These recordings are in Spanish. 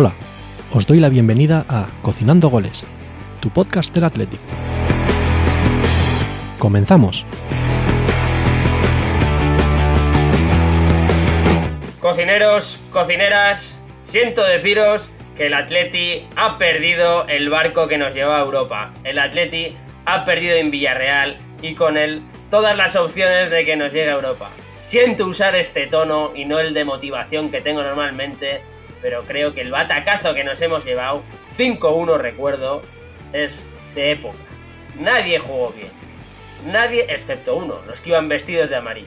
Hola, os doy la bienvenida a Cocinando Goles, tu podcast del Athletic. Comenzamos. Cocineros, cocineras, siento deciros que el Atleti ha perdido el barco que nos lleva a Europa. El Atleti ha perdido en Villarreal y con él todas las opciones de que nos llegue a Europa. Siento usar este tono y no el de motivación que tengo normalmente, pero creo que el batacazo que nos hemos llevado, 5-1 recuerdo, es de época. Nadie jugó bien. Nadie excepto uno, los que iban vestidos de amarillo.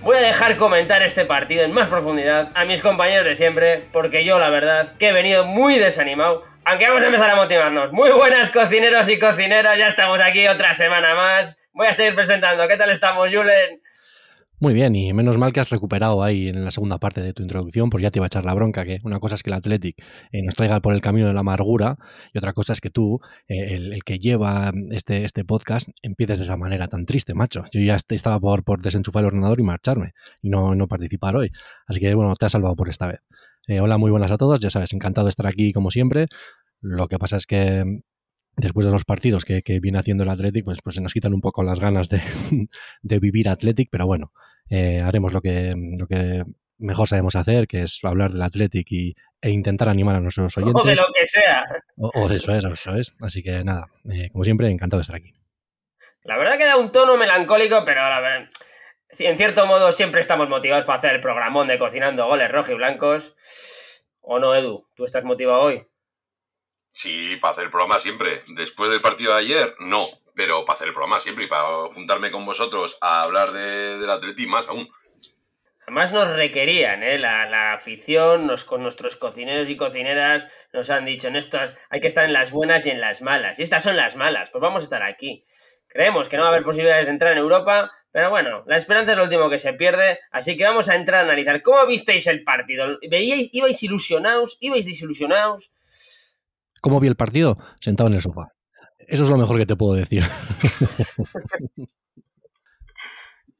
Voy a dejar comentar este partido en más profundidad a mis compañeros de siempre, porque yo la verdad que he venido muy desanimado, aunque vamos a empezar a motivarnos. Muy buenas cocineros y cocineras, ya estamos aquí otra semana más. Voy a seguir presentando. ¿Qué tal estamos, Julen? Muy bien, y menos mal que has recuperado ahí en la segunda parte de tu introducción, porque ya te iba a echar la bronca, que una cosa es que el Athletic eh, nos traiga por el camino de la amargura, y otra cosa es que tú, eh, el, que lleva este, este podcast, empieces de esa manera tan triste, macho. Yo ya estaba por, por desenchufar el ordenador y marcharme, y no, no participar hoy. Así que, bueno, te has salvado por esta vez. Eh, hola, muy buenas a todos, ya sabes, encantado de estar aquí como siempre. Lo que pasa es que después de los partidos que, viene haciendo el Athletic, pues, pues se nos quitan un poco las ganas de, vivir Athletic, pero bueno, eh, haremos lo que, lo que mejor sabemos hacer, que es hablar del Athletic y, e intentar animar a nuestros oyentes. O de lo que sea. O, de eso es, eso es. Así que nada, eh, como siempre, encantado de estar aquí. La verdad que da un tono melancólico, pero la verdad, en cierto modo siempre estamos motivados para hacer el programón de cocinando goles rojos y blancos. ¿O no, Edu? ¿Tú estás motivado hoy? Sí, para hacer el programa siempre. Después del partido de ayer, no. Pero para hacer el programa siempre y para juntarme con vosotros a hablar de, del Atleti más aún. Además nos requerían, ¿eh? la, afición, nos, con nuestros cocineros y cocineras nos han dicho, en estas hay que estar en las buenas y en las malas. Y estas son las malas, pues vamos a estar aquí. Creemos que no va a haber posibilidades de entrar en Europa, pero bueno, la esperanza es lo último que se pierde, así que vamos a entrar a analizar. ¿Cómo visteis el partido? ¿Veíais, ibais ilusionados? ¿Ibais desilusionados? ¿Cómo vi el partido? Sentado en el sofá. Eso es lo mejor que te puedo decir.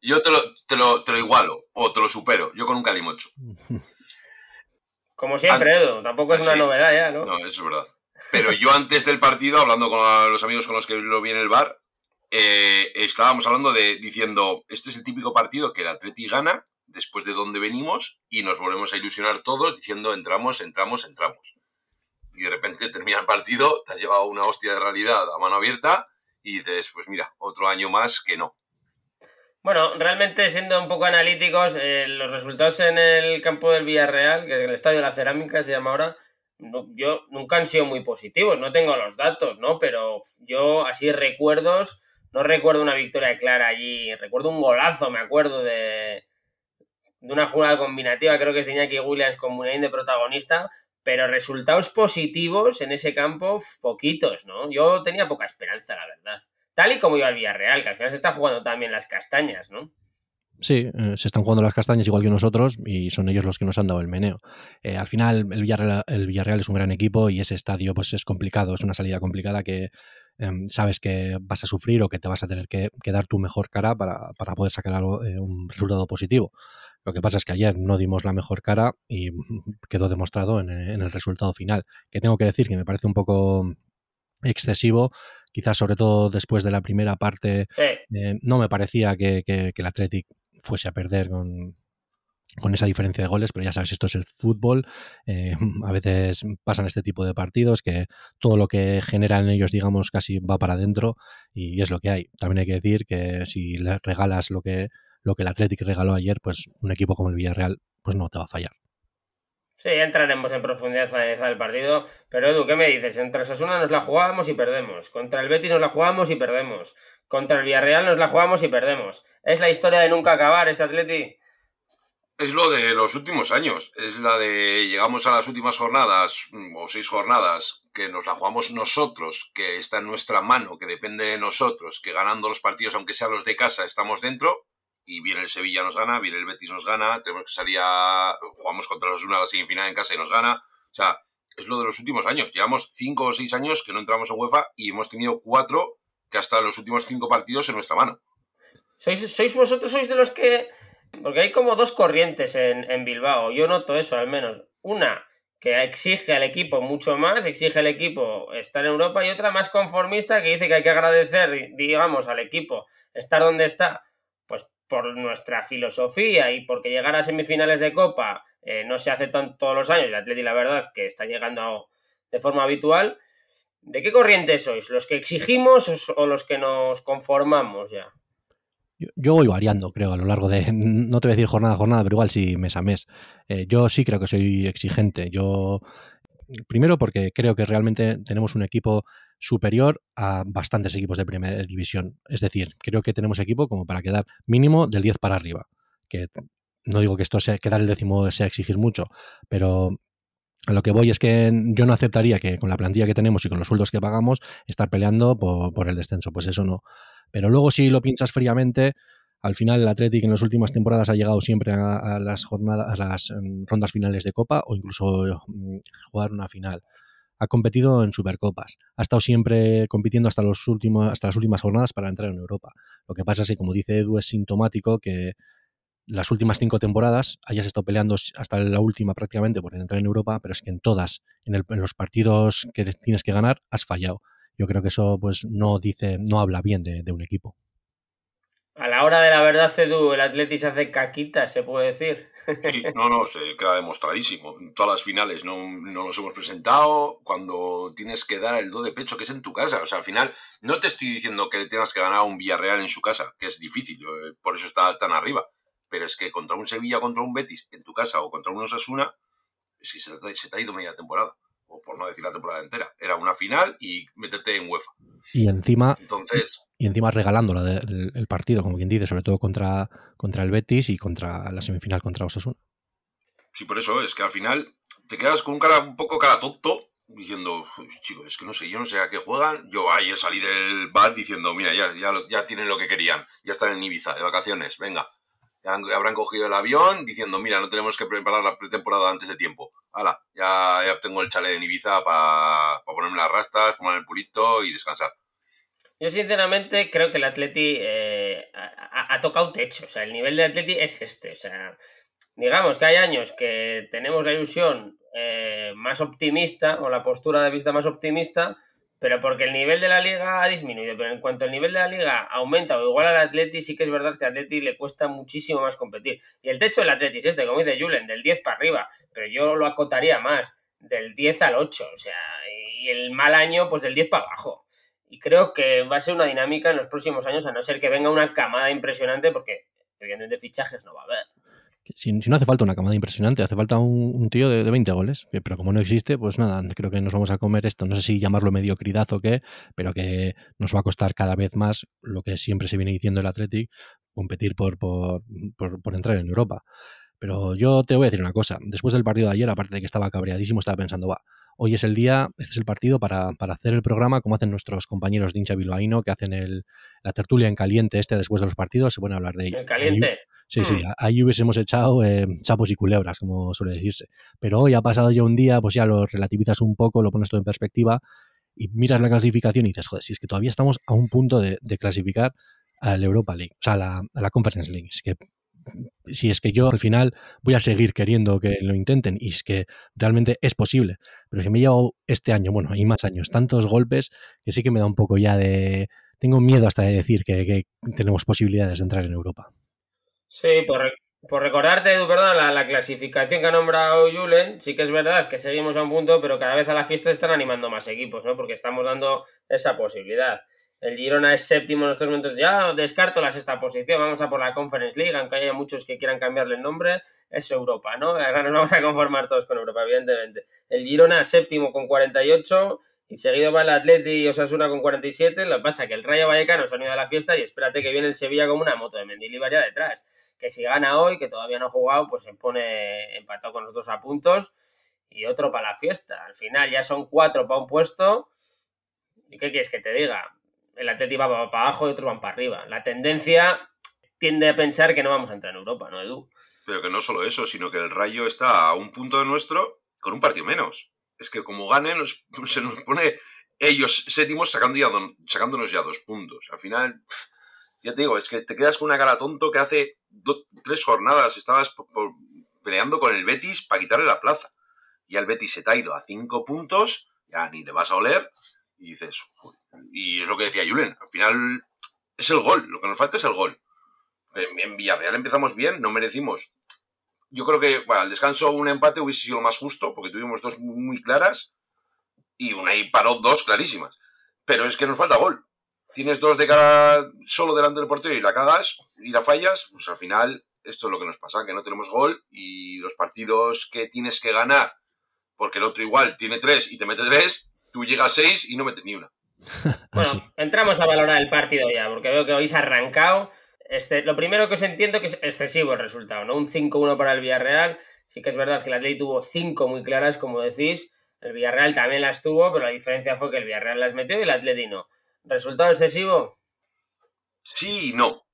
Yo te lo, te, lo, te lo, igualo o te lo supero. Yo con un calimocho. Como siempre, Edu. Tampoco es una novedad ya, ¿no? No, eso es verdad. Pero yo antes del partido, hablando con los amigos con los que lo vi en el bar, eh, estábamos hablando de diciendo, este es el típico partido que el Atleti gana después de donde venimos y nos volvemos a ilusionar todos diciendo entramos, entramos, entramos y de repente termina el partido, te has llevado una hostia de realidad a mano abierta y dices, pues mira, otro año más que no. Bueno, realmente siendo un poco analíticos, eh, los resultados en el campo del Villarreal, que el Estadio de la Cerámica se llama ahora, yo nunca han sido muy positivos, no tengo los datos, ¿no? Pero yo así recuerdos, no recuerdo una victoria clara allí, recuerdo un golazo, me acuerdo de, de una jugada combinativa, creo que es de Iñaki Williams con Munain de protagonista, pero resultados positivos en ese campo, poquitos, ¿no? Yo tenía poca esperanza, la verdad. Tal y como iba el Villarreal, que al final se está jugando también las castañas, ¿no? Sí, eh, se están jugando las castañas igual que nosotros y son ellos los que nos han dado el meneo. Eh, al final, el Villarreal, el Villarreal, es un gran equipo y ese estadio pues es complicado, es una salida complicada que em, sabes que vas a sufrir o que te vas a tener que, dar tu mejor cara para, poder sacar algo, eh, un resultado positivo. Lo que pasa es que ayer no dimos la mejor cara y quedó demostrado en, el resultado final. Que tengo que decir que me parece un poco excesivo, quizás sobre todo después de la primera parte, eh, no me parecía que, el Athletic fuese a perder con, esa diferencia de goles, pero ya sabes, esto es el fútbol, eh, a veces pasan este tipo de partidos que todo lo que generan ellos, digamos, casi va para adentro y es lo que hay. También hay que decir que si les regalas lo que lo que el Athletic regaló ayer, pues un equipo como el Villarreal, pues no te va a fallar. Sí, entraremos en profundidad a analizar el partido. Pero Edu, ¿qué me dices? Entre Sasuna nos la jugamos y perdemos. Contra el Betis nos la jugamos y perdemos. Contra el Villarreal nos la jugamos y perdemos. ¿Es la historia de nunca acabar este Atleti? Es lo de los últimos años. Es la de llegamos a las últimas jornadas, o seis jornadas, que nos la jugamos nosotros, que está en nuestra mano, que depende de nosotros, que ganando los partidos, aunque sean los de casa, estamos dentro y viene el Sevilla nos gana, viene el Betis nos gana, tenemos que salir a... jugamos contra los una a la semifinal en casa y nos gana. O sea, es lo de los últimos años. Llevamos cinco o seis años que no entramos en UEFA y hemos tenido cuatro que hasta los últimos cinco partidos en nuestra mano. ¿Sois, sois vosotros, sois de los que... Porque hay como dos corrientes en, en Bilbao, yo noto eso al menos. Una, que exige al equipo mucho más, exige al equipo estar en Europa, y otra más conformista que dice que hay que agradecer, digamos, al equipo estar donde está, pues por nuestra filosofía y porque llegar a semifinales de Copa eh, no se hace todos los años, el Atleti la verdad que está llegando de forma habitual. ¿De qué corriente sois? ¿Los que exigimos o los que nos conformamos ya? Yo, voy variando, creo, a lo largo de, no te voy a decir jornada a jornada, pero igual sí mes a mes. Eh, yo sí creo que soy exigente. Yo, primero porque creo que realmente tenemos un equipo superior a bastantes equipos de primera división. Es decir, creo que tenemos equipo como para quedar mínimo del 10 para arriba. Que no digo que esto sea quedar el décimo sea exigir mucho, pero a lo que voy es que yo no aceptaría que con la plantilla que tenemos y con los sueldos que pagamos estar peleando por, el descenso. Pues eso no. Pero luego si lo piensas fríamente, al final el Athletic en las últimas temporadas ha llegado siempre a, las jornadas, a las em, rondas finales de Copa o incluso mm, jugar una final. Ha competido en Supercopas. Ha estado siempre compitiendo hasta, los últimos, hasta las últimas jornadas para entrar en Europa. Lo que pasa es que, como dice Edu, es sintomático que las últimas cinco temporadas hayas estado peleando hasta la última prácticamente por entrar en Europa, pero es que en todas, en, en los partidos que tienes que ganar, has fallado yo creo que eso pues no dice, no habla bien de, un equipo. A la hora de la verdad, Edu, el Atleti se hace caquita, se puede decir. Sí, no, no, se queda demostradísimo. En todas las finales no, no nos hemos presentado cuando tienes que dar el do de pecho, que es en tu casa. O sea, al final, no te estoy diciendo que tengas que ganar a un Villarreal en su casa, que es difícil, eh, por eso está tan arriba. Pero es que contra un Sevilla, contra un Betis en tu casa o contra un Osasuna, es que se te ha ido media temporada o por no decir la temporada entera. Era una final y métete en UEFA. Y encima, Entonces, y encima regalando el, partido, como quien dice, sobre todo contra, contra el Betis y contra la semifinal contra Osasuna. Sí, por eso es que al final te quedas con un cara un poco cara tonto diciendo, chicos, es que no sé, yo no sé a qué juegan. Yo ayer salí del bar diciendo, mira, ya, ya, ya tienen lo que querían, ya están en Ibiza, de vacaciones, venga. Habrán cogido el avión diciendo, mira, no tenemos que preparar la pretemporada antes de tiempo hala, ya, ya tengo el chalet en Ibiza para ponerme las rastas, fumar el purito y descansar. Yo sinceramente creo que el Atleti eh, ha, tocado techo, o sea, el nivel de Atleti es este, o sea, digamos que hay años que tenemos la ilusión eh, más optimista o la postura de vista más optimista pero porque el nivel de la liga ha disminuido. Pero en cuanto el nivel de la liga aumenta o igual al Atleti, sí que es verdad que al Atleti le cuesta muchísimo más competir. Y el techo del Atleti es este, como dice Julen, del 10 para arriba, pero yo lo acotaría más, del 10 al 8, o sea, y el mal año, pues del 10 para abajo. Y creo que va a ser una dinámica en los próximos años, a no ser que venga una camada impresionante, porque evidentemente fichajes no va a haber. Si, no hace falta una camada impresionante, hace falta un, tío de, 20 goles. Pero como no existe, pues nada, creo que nos vamos a comer esto. No sé si llamarlo mediocridad o qué, pero que nos va a costar cada vez más lo que siempre se viene diciendo el Athletic, competir por, por, por, entrar en Europa. Pero yo te voy a decir una cosa. Después del partido de ayer, aparte de que estaba cabreadísimo, estaba pensando, va, hoy es el día, este es el partido para, hacer el programa como hacen nuestros compañeros de hincha bilbaíno, que hacen el, la tertulia en caliente este después de los partidos, se pueden hablar de ello. En caliente. Sí, sí, mm. ahí hubiésemos echado eh, chapos y culebras, como suele decirse. Pero hoy ha pasado ya un día, pues ya lo relativizas un poco, lo pones todo en perspectiva y miras la clasificación y dices, joder, si es que todavía estamos a un punto de, clasificar al Europa League, o sea, a la, a la Conference League. Es que si es que yo al final voy a seguir queriendo que lo intenten y es que realmente es posible. Pero si me he llevado este año, bueno, y más años, tantos golpes que sí que me da un poco ya de... Tengo miedo hasta de decir que, tenemos posibilidades de entrar en Europa. Sí, por, recordarte, Edu, perdón, la, la, clasificación que ha nombrado Julen, sí que es verdad que seguimos a un punto, pero cada vez a la fiesta están animando más equipos, ¿no? Porque estamos dando esa posibilidad. El Girona es séptimo en estos momentos. Ya descarto la sexta posición. Vamos a por la Conference League, aunque haya muchos que quieran cambiarle el nombre. Es Europa, ¿no? Ahora nos vamos a conformar todos con Europa, evidentemente. El Girona séptimo con 48 y seguido va el Atleti y Osasuna con 47. Lo que pasa es que el Rayo Vallecano se ha unido a la fiesta y espérate que viene el Sevilla como una moto de Mendilibar ya detrás. Que si gana hoy, que todavía no ha jugado, pues se pone empatado con nosotros a puntos y otro para la fiesta. Al final ya son cuatro para un puesto. ¿Y qué quieres que te diga? El Atleti va para abajo y otros van para arriba. La tendencia tiende a pensar que no vamos a entrar en Europa, ¿no, Edu? Pero que no solo eso, sino que el Rayo está a un punto de nuestro con un partido menos. Es que como gane, se nos pone ellos séptimos sacando ya sacándonos ya dos puntos. Al final, ya te digo, es que te quedas con una cara tonto que hace tres jornadas estabas peleando con el Betis para quitarle la plaza. y al Betis se te ha ido a cinco puntos, ya ni le vas a oler, y dices, y es lo que decía Julen, al final es el gol, lo que nos falta es el gol. En, Villarreal empezamos bien, no merecimos. Yo creo que al descanso un empate hubiese sido más justo, porque tuvimos dos muy claras y una y paró dos clarísimas. Pero es que nos falta gol. Tienes dos de cara solo delante del portero y la cagas y la fallas, pues al final esto es lo que nos pasa, que no tenemos gol y los partidos que tienes que ganar, porque el otro igual tiene tres y te mete tres, tú llegas a seis y no metes ni una. bueno, entramos a valorar el partido ya, porque veo que habéis arrancado. Este, lo primero que os entiendo que es excesivo el resultado, ¿no? Un 5-1 para el Villarreal. Sí que es verdad que el Atleti tuvo cinco muy claras, como decís. El Villarreal también las tuvo, pero la diferencia fue que el Villarreal las metió y el Atleti no. ¿Resultado excesivo? Sí y no.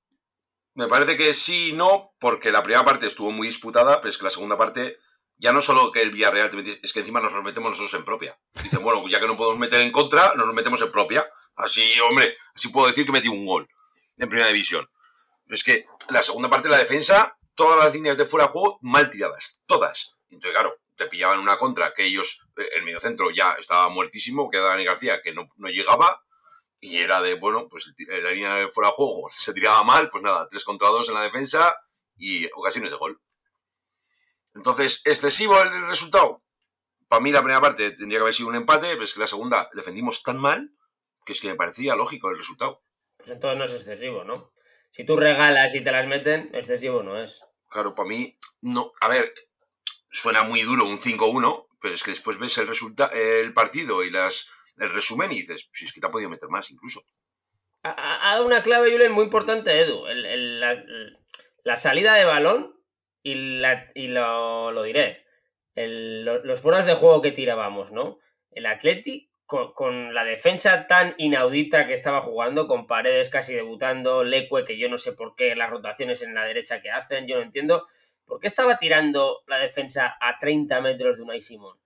Me parece que sí y no, porque la primera parte estuvo muy disputada, pero es que la segunda parte, ya no solo que el Villarreal te es que encima nos los metemos nosotros en propia. Dicen, bueno, ya que no podemos meter en contra, nos metemos en propia. Así, hombre, así puedo decir que metí un gol en primera división. Es que la segunda parte de la defensa, todas las líneas de fuera de juego mal tiradas, todas. Entonces, claro, te pillaban una contra que ellos, eh, el mediocentro ya estaba muertísimo, que Dani García que no, no llegaba, y era de, bueno, pues la línea de fuera de juego se tiraba mal, pues nada, 3 contra 2 en la defensa y ocasiones de gol. Entonces, excesivo el resultado. Para mí la primera parte tendría que haber sido un empate, pero es que la segunda defendimos tan mal que es que me parecía lógico el resultado. Pues entonces no es excesivo, ¿no? Si tú regalas y te las meten, excesivo no es. Claro, para mí, no. A ver, suena muy duro un 5-1, pero es que después ves el, resultado el partido y las el resumen y dices, si es que te ha podido meter más incluso. Ha, dado una clave, Julen, muy importante, Edu. la, salida de balón y, lo, diré. los fueras de juego que tirábamos, ¿no? El Atleti, con, la defensa tan inaudita que estaba jugando, con paredes casi debutando, Leque, que yo no sé por qué las rotaciones en la derecha que hacen, yo no entiendo. ¿Por qué estaba tirando la defensa a 30 metros de Unai Simón?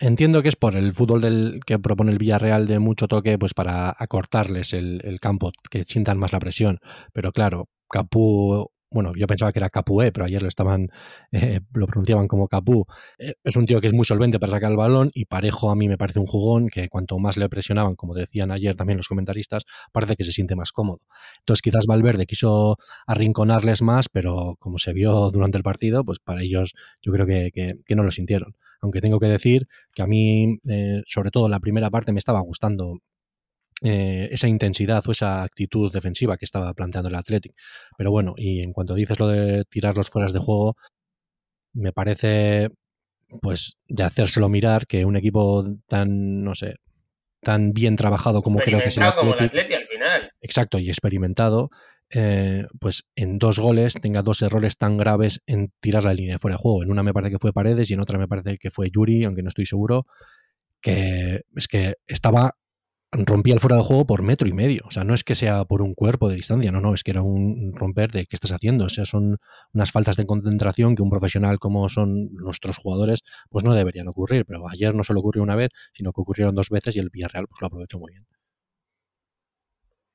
Entiendo que es por el fútbol del que propone el Villarreal de mucho toque, pues para acortarles el, campo, que sientan más la presión. Pero claro, Capú, bueno, yo pensaba que era Capué, pero ayer lo estaban, eh, lo pronunciaban como Capú. Eh, es un tío que es muy solvente para sacar el balón y Parejo a mí me parece un jugón que cuanto más le presionaban, como decían ayer también los comentaristas, parece que se siente más cómodo. Entonces quizás Valverde quiso arrinconarles más, pero como se vio durante el partido, pues para ellos yo creo que, que no lo sintieron aunque tengo que decir que a mí, eh, sobre todo la primera parte, me estaba gustando eh, esa intensidad o esa actitud defensiva que estaba planteando el Athletic. Pero bueno, y en cuanto dices lo de tirar los fueras de juego, me parece pues de hacérselo mirar que un equipo tan, no sé, tan bien trabajado como creo que es el Athletic, al final. Exacto, y experimentado, eh, pues en dos goles tenga dos errores tan graves en tirar la línea fuera de juego. En una me parece que fue Paredes y en otra me parece que fue Yuri, aunque no estoy seguro, que es que estaba rompía el fuera de juego por metro y medio. O sea, no es que sea por un cuerpo de distancia, no, no, es que era un romper de qué estás haciendo. O sea, son unas faltas de concentración que un profesional como son nuestros jugadores, pues no deberían ocurrir. Pero ayer no solo ocurrió una vez, sino que ocurrieron dos veces y el Villarreal pues lo aprovechó muy bien.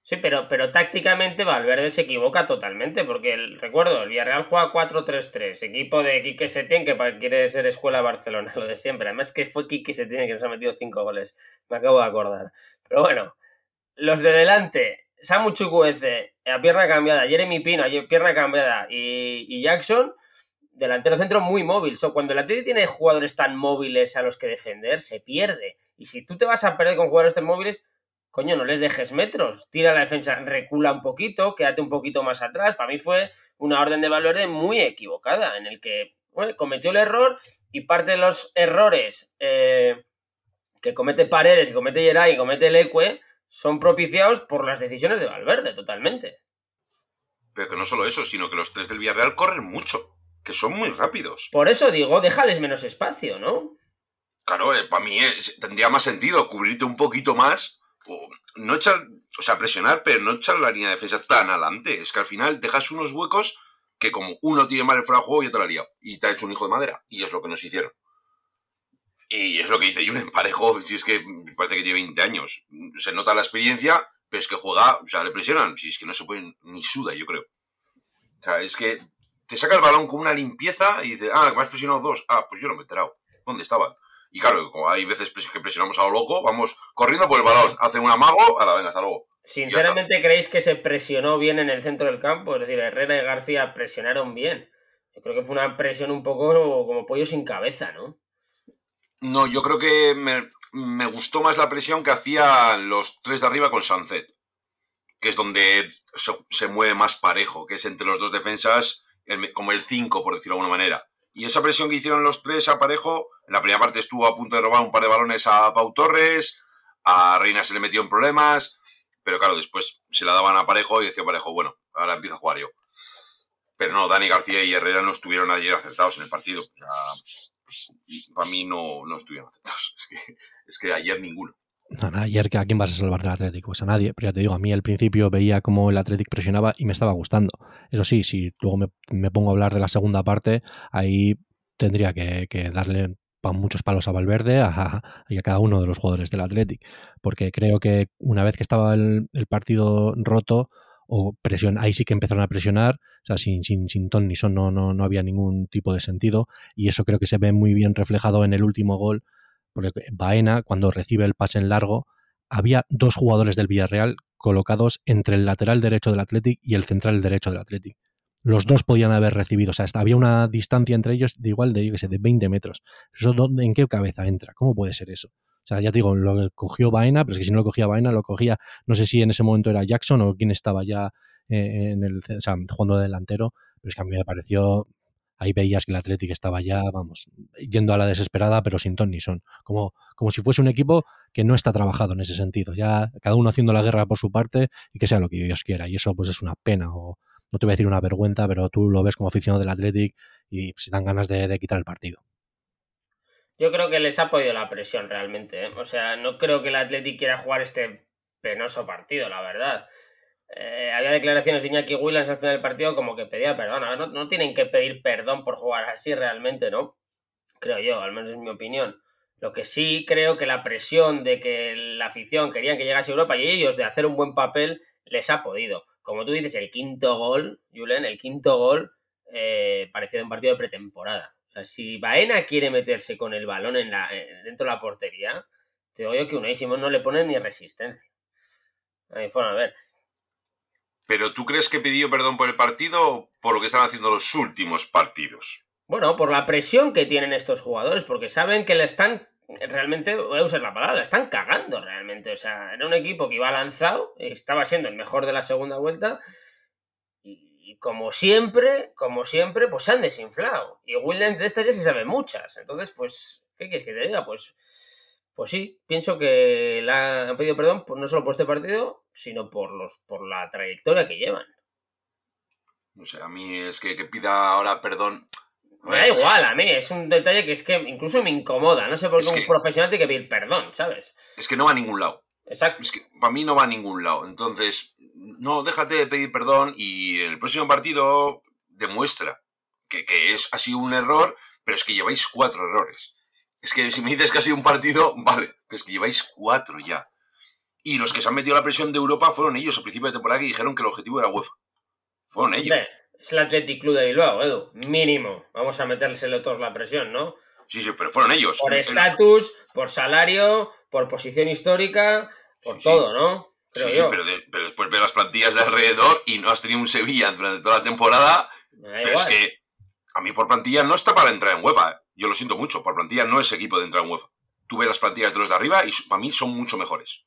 Sí, pero, pero tácticamente Valverde se equivoca totalmente, porque el, recuerdo, el Villarreal juega 4-3-3, equipo de Quique Setién, que quiere ser escuela Barcelona, lo de siempre. Además que fue Quique Setién que nos ha metido 5 goles, me acabo de acordar. Pero bueno, los de delante, Samu Chukwueze, a pierna cambiada, Jeremy Pino, a pierna cambiada, y, Jackson, delantero centro muy móvil. So, cuando el Atlético tiene jugadores tan móviles a los que defender, se pierde. Y si tú te vas a perder con jugadores tan móviles coño, no les dejes metros, tira la defensa, recula un poquito, quédate un poquito más atrás. Para mí fue una orden de Valverde muy equivocada, en el que cometió el error y parte de los errores eh, que comete Paredes, que comete Geray y comete Leque son propiciados por las decisiones de Valverde, totalmente. Pero que no solo eso, sino que los tres del Villarreal corren mucho, que son muy rápidos. Por eso digo, déjales menos espacio, ¿no? Claro, eh, para mí eh, tendría más sentido cubrirte un poquito más no echar, o sea, presionar, pero no echar la línea de defensa tan adelante. Es que al final dejas unos huecos que como uno tiene mal el fuera de juego, ya te lo haría. Y te ha hecho un hijo de madera. Y es lo que nos hicieron. Y es lo que dice Julen Parejo, si es que parece que tiene 20 años. Se nota la experiencia, pero es que juega, o sea, le presionan. Si es que no se puede ni suda, yo creo. O sea, es que te saca el balón con una limpieza y dice, ah, me has presionado dos. Ah, pues yo no me he enterado. ¿Dónde estaban? Y claro, hay veces que presionamos a lo loco, vamos corriendo por el balón, hacen un amago, a la venga, hasta luego. Sinceramente, ¿creéis que se presionó bien en el centro del campo? Es decir, Herrera y García presionaron bien. Yo creo que fue una presión un poco como pollo sin cabeza, ¿no? No, yo creo que me, gustó más la presión que hacían los tres de arriba con Sanzet, que es donde se, mueve más parejo, que es entre los dos defensas, como el 5, por decirlo de alguna manera. Y esa presión que hicieron los tres a parejo, en la primera parte estuvo a punto de robar un par de balones a Pau Torres, a Reina se le metió en problemas, pero claro, después se la daban a parejo y decía parejo, bueno, ahora empiezo a jugar yo. Pero no, Dani García y Herrera no estuvieron ayer acertados en el partido. Para mí no, no estuvieron acertados. Es que, ayer ninguno. No, ayer ¿a quién vas a salvar del Atlético? Pues a nadie. Pero ya te digo, a mí al principio veía cómo el Atlético presionaba y me estaba gustando. Eso sí, si luego me, pongo a hablar de la segunda parte, ahí tendría que, darle muchos palos a Valverde a, y a cada uno de los jugadores del Atlético. Porque creo que una vez que estaba el partido roto, o presión, ahí sí que empezaron a presionar, o sea, sin, sin, sin ton ni son no, no, no había ningún tipo de sentido y eso creo que se ve muy bien reflejado en el último gol, porque Baena cuando recibe el pase en largo, había dos jugadores del Villarreal colocados entre el lateral derecho del Athletic y el central derecho del Athletic. Los dos podían haber recibido, o sea, había una distancia entre ellos de igual de, yo que sé, de 20 metros. ¿Eso ¿En qué cabeza entra? ¿Cómo puede ser eso? O sea, ya te digo, lo cogió Baena, pero es que si no lo cogía Baena, lo cogía, no sé si en ese momento era Jackson o quién estaba ya eh, en el, o sea, jugando de delantero, pero es que a mí me pareció, ahí veías que el Atlético estaba ya, vamos, yendo a la desesperada, pero sin ton ni son, como, como si fuese un equipo que no está trabajado en ese sentido, ya cada uno haciendo la guerra por su parte y que sea lo que Dios quiera, y eso pues es una pena, o no te voy a decir una vergüenza, pero tú lo ves como aficionado del Atlético y se dan ganas de quitar el partido. Yo creo que les ha podido la presión realmente. ¿eh? O sea, no creo que el Athletic quiera jugar este penoso partido, la verdad. Eh, había declaraciones de Iñaki Williams al final del partido como que pedía perdón. no, no, tienen que pedir perdón por jugar así realmente, ¿no? Creo yo, al menos es mi opinión. Lo que sí creo que la presión de que la afición querían que llegase a Europa y ellos de hacer un buen papel les ha podido. Como tú dices, el quinto gol, Julen, el quinto gol eh, parecía un partido de pretemporada. Sea, si Baena quiere meterse con el balón en la, eh, dentro de la portería, te digo yo que Unai Simón no le pone ni resistencia. Ahí fueron a ver. ¿Pero tú crees que pidió perdón por el partido o por lo que están haciendo los últimos partidos? Bueno, por la presión que tienen estos jugadores, porque saben que le están realmente, voy a usar la palabra, la están cagando realmente. O sea, era un equipo que iba lanzado, estaba siendo el mejor de la segunda vuelta como siempre, como siempre, pues se han desinflado. Y Williams de estas ya se sabe muchas. Entonces, pues, ¿qué quieres que te diga? Pues, pues sí, pienso que la, han pedido perdón no solo por este partido, sino por, los, por la trayectoria que llevan. No sé, a mí es que, que pida ahora perdón. Me da igual, a mí es un detalle que es que incluso me incomoda. No sé por qué un profesional tiene que pedir perdón, ¿sabes? Es que no va a ningún lado. Exacto. Es que para mí no va a ningún lado. Entonces, no, déjate de pedir perdón y en el próximo partido demuestra que, es, ha sido un error, pero es que lleváis cuatro errores. Es que si me dices que ha sido un partido, vale, que es que lleváis cuatro ya. Y los que se han metido la presión de Europa fueron ellos al principio de temporada que dijeron que el objetivo era UEFA. Fueron ellos. Es el Athletic Club de Bilbao, Edu. Mínimo. Vamos a metérselo todos la presión, ¿no? Sí, sí, pero fueron ellos. Por estatus, por salario, por posición histórica, por todo, ¿no? Sí, Pero, después ve las plantillas de alrededor y no has tenido un Sevilla durante toda la temporada. Pero es que a mí por plantilla no está para entrar en UEFA. ¿eh? Yo lo siento mucho, por plantilla no es equipo de entrar en UEFA. Tú ves las plantillas de los de arriba y para mí son mucho mejores.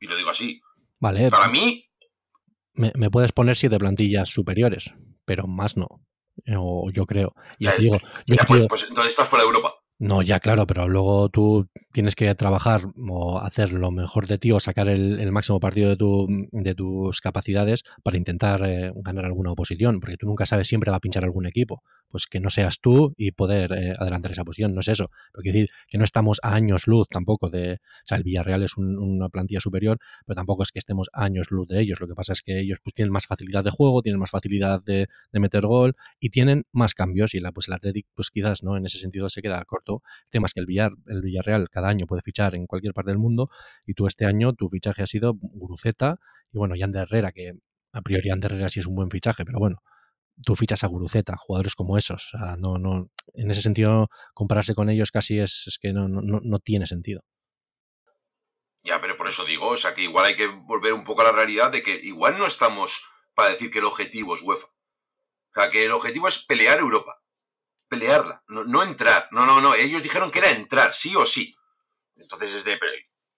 Y lo digo así. Vale. Para mí... Me, puedes poner siete plantillas superiores, pero más no. O yo creo. Y digo, pues, pues entonces estás fuera de Europa. No, ya claro, pero luego tú tienes que trabajar o hacer lo mejor de ti o sacar el, máximo partido de, tu, de tus capacidades para intentar eh, ganar alguna oposición, porque tú nunca sabes, siempre va a pinchar algún equipo. Pues que no seas tú y poder eh, adelantar esa posición, no es eso. Pero quiero decir que no estamos a años luz tampoco de. O sea, el Villarreal es una plantilla superior, pero tampoco es que estemos a años luz de ellos. Lo que pasa es que ellos pues, tienen más facilidad de juego, tienen más facilidad de, meter gol y tienen más cambios. Y la, pues el Athletic, pues quizás, ¿no? En ese sentido se queda corto. El tema es que el, Villar, el Villarreal cada año puede fichar en cualquier parte del mundo y tú este año tu fichaje ha sido Guruceta y bueno, Jan de Herrera, que a priori Jan de Herrera sí es un buen fichaje, pero bueno, tú fichas a Guruceta, jugadores como esos. no, no, en ese sentido, compararse con ellos casi es, que no, no, no tiene sentido. Ya, pero por eso digo, o sea, que igual hay que volver un poco a la realidad de que igual no estamos para decir que el objetivo es UEFA. O sea, que el objetivo es pelear Europa. Pelearla, no, entrar. No, no, no. Ellos dijeron que era entrar, sí o sí. Entonces es de...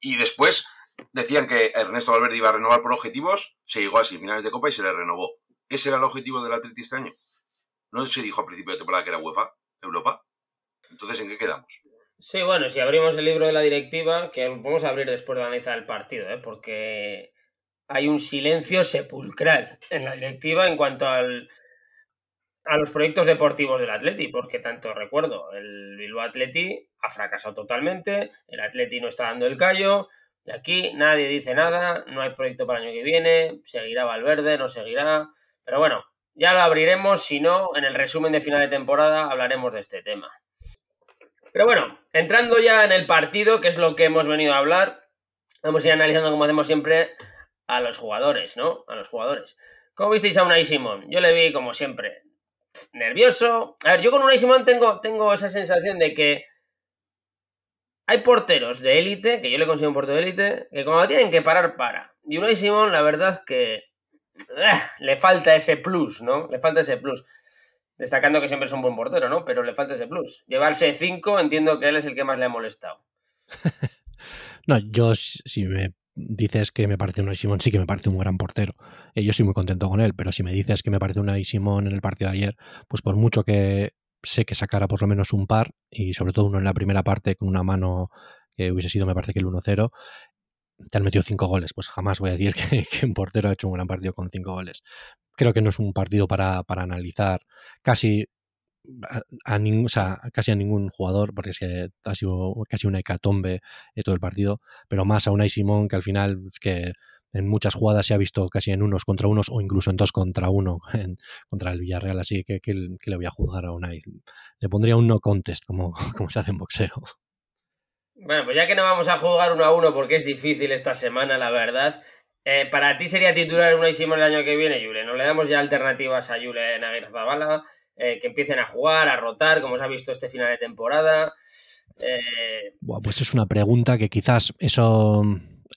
Y después decían que Ernesto Valverde iba a renovar por objetivos, se llegó a finales de Copa y se le renovó. ¿Ese era el objetivo del Atleti este año? ¿No se dijo al principio de temporada que era UEFA, Europa? Entonces, ¿en qué quedamos? Sí, bueno, si abrimos el libro de la directiva, que vamos a abrir después de analizar el partido, ¿eh? porque hay un silencio sepulcral en la directiva en cuanto al, a los proyectos deportivos del Atleti, porque tanto recuerdo, el Bilbao Atleti ha fracasado totalmente, el Atleti no está dando el callo, y aquí nadie dice nada, no hay proyecto para el año que viene, seguirá Valverde, no seguirá, pero bueno, ya lo abriremos, si no, en el resumen de final de temporada hablaremos de este tema. Pero bueno, entrando ya en el partido, que es lo que hemos venido a hablar, vamos a ir analizando, como hacemos siempre, a los jugadores, ¿no? A los jugadores. ¿Cómo visteis a Unai Simón? Yo le vi, como siempre, nervioso. A ver, yo con Unai Simón tengo, tengo esa sensación de que hay porteros de élite, que yo le considero un portero de élite, que cuando tienen que parar, para. Y Unai Simón, la verdad que eh, le falta ese plus, ¿no? Le falta ese plus. Destacando que siempre es un buen portero, ¿no? Pero le falta ese plus. Llevarse cinco, entiendo que él es el que más le ha molestado. no, yo si me dices que me parece un Simón, sí que me parece un gran portero. Eh, yo estoy muy contento con él, pero si me dices que me parece un Simón en el partido de ayer, pues por mucho que sé que sacara por lo menos un par, y sobre todo uno en la primera parte con una mano que hubiese sido, me parece que el 1-0, te han metido cinco goles. Pues jamás voy a decir que, un portero ha hecho un gran partido con cinco goles. Creo que no es un partido para, analizar casi a, ningún, casi a ningún jugador, porque es que ha sido casi una hecatombe de todo el partido, pero más a Unai Simón, que al final que en muchas jugadas se ha visto casi en unos contra unos o incluso en dos contra uno contra el Villarreal, así que, que, le voy a juzgar a Unai. Le pondría un no contest, como, como se hace en boxeo. Bueno, pues ya que no vamos a jugar uno a uno porque es difícil esta semana, la verdad. Eh, para ti sería titular uno Simón el año que viene, Yule. ¿No le damos ya alternativas a Yule Aguirre eh, que empiecen a jugar, a rotar, como se ha visto este final de temporada? Eh, pues es una pregunta que quizás eso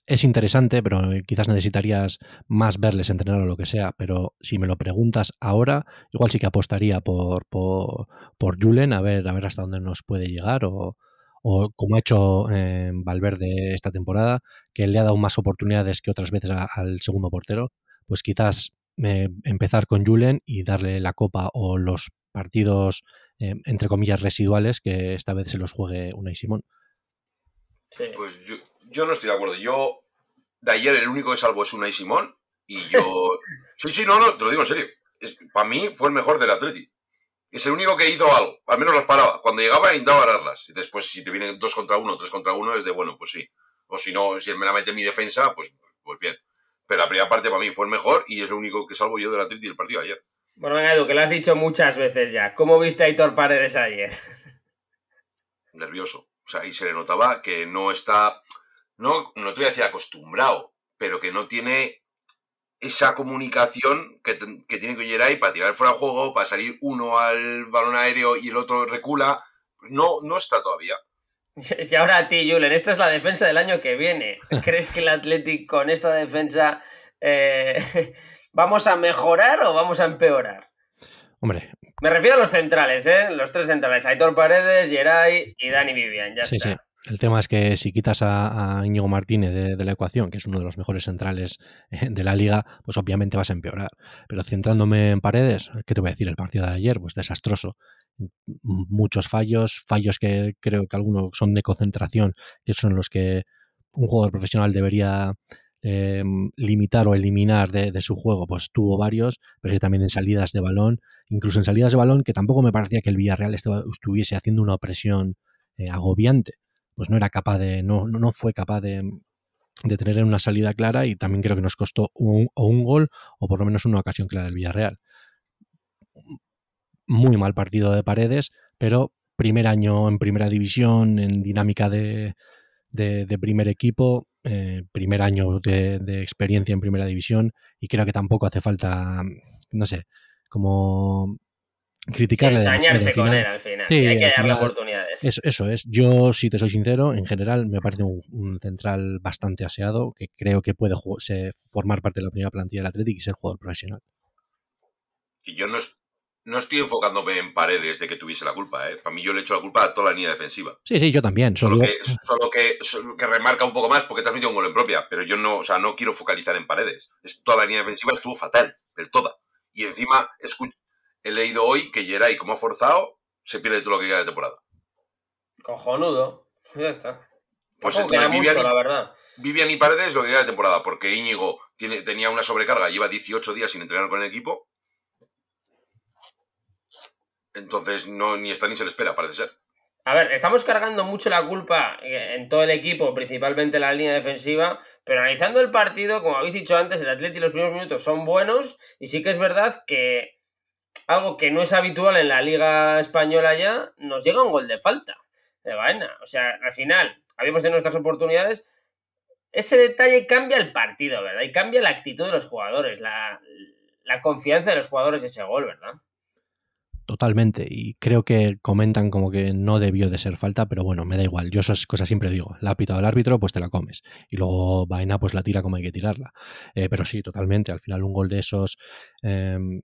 es interesante, pero quizás necesitarías más verles entrenar o lo que sea. Pero si me lo preguntas ahora, igual sí que apostaría por, por, por Julen, a ver, a ver hasta dónde nos puede llegar o, o como ha hecho eh, Valverde esta temporada, que le ha dado más oportunidades que otras veces al segundo portero, pues quizás eh, empezar con Julen y darle la copa o los partidos, eh, entre comillas, residuales, que esta vez se los juegue Unai Simón. Pues yo, no estoy de acuerdo. Yo, de ayer, el único que salvo es Unai Simón y yo... sí, sí, no, no, te lo digo en serio. para mí fue el mejor del Atleti. Es el único que hizo algo, al menos las paraba. Cuando llegaba intentaba pararlas. Y después, si te vienen dos contra uno, tres contra uno, es de bueno, pues sí. O si no, si él me la mete en mi defensa, pues, pues bien. Pero la primera parte para mí fue el mejor y es lo único que salvo yo de la del partido ayer. Bueno, venga, Edu, que lo has dicho muchas veces ya. ¿Cómo viste a Aitor Paredes ayer? Nervioso. O sea, y se le notaba que no está, no, no te voy a decir acostumbrado, pero que no tiene esa comunicación que, que tiene que ahí para tirar fuera de juego, para salir uno al balón aéreo y el otro recula, no, no está todavía. Y ahora a ti, Julen, esta es la defensa del año que viene. ¿Crees que el Athletic con esta defensa eh, vamos a mejorar o vamos a empeorar? Hombre. Me refiero a los centrales, ¿eh? Los tres centrales. Aitor Paredes, Geray y Dani Vivian. Ya sí, está. El tema es que si quitas a, Íñigo Martínez de, la ecuación, que es uno de los mejores centrales eh, de la liga, pues obviamente vas a empeorar. Pero centrándome en paredes, ¿qué te voy a decir? El partido de ayer, pues desastroso. Muchos fallos, fallos que creo que algunos son de concentración, que son los que un jugador profesional debería em, limitar o eliminar de, su juego, pues tuvo varios, pero que también en salidas de balón, incluso en salidas de balón, que tampoco me parecía que el Villarreal estuviese haciendo una presión eh, agobiante pues no era capaz de, no, no fue capaz de, de tener una salida clara y también creo que nos costó o un gol o por lo menos una ocasión clara del Villarreal. Muy mal partido de paredes, pero primer año en primera división, en dinámica de, de, primer equipo, eh, primer año de, de, experiencia en primera división y creo que tampoco hace falta, no sé, como criticarle. ensañarse con él al final. Sí, hay que darle oportunidades. Eso, es. Yo, si te soy sincero, en general me parece un, central bastante aseado que creo que puede formar parte de la primera plantilla del Atlético y ser jugador profesional. Y yo no, no estoy enfocándome en paredes de que tuviese la culpa. ¿eh? Para mí yo le echo la culpa a toda la línea defensiva. Sí, sí, yo también. Solo, que, solo que, que, remarca un poco más porque te has metido un gol en propia. Pero yo no, o sea, no quiero focalizar en paredes. Es, toda la línea defensiva estuvo fatal, pero toda. Y encima, he leído hoy que Geray, como ha forzado, se pierde todo lo que queda de temporada. Cojonudo. Ya está. Pues entonces Vivian, la verdad. Vivian y Paredes lo que queda de temporada, porque Íñigo tiene, tenía una sobrecarga, lleva 18 días sin entrenar con el equipo. Entonces no, ni está ni se le espera, parece ser. A ver, estamos cargando mucho la culpa en todo el equipo, principalmente la línea defensiva, pero analizando el partido, como habéis dicho antes, el Atleti los primeros minutos son buenos y sí que es verdad que algo que no es habitual en la Liga Española ya, nos llega un gol de falta de vaina. O sea, al final, habíamos tenido nuestras oportunidades. Ese detalle cambia el partido, ¿verdad? Y cambia la actitud de los jugadores, la, confianza de los jugadores de ese gol, ¿verdad? Totalmente. Y creo que comentan como que no debió de ser falta, pero bueno, me da igual. Yo esas cosas siempre digo. La ha pitado el árbitro, pues te la comes. Y luego Vaina, pues la tira como hay que tirarla. Eh, pero sí, totalmente. Al final un gol de esos em,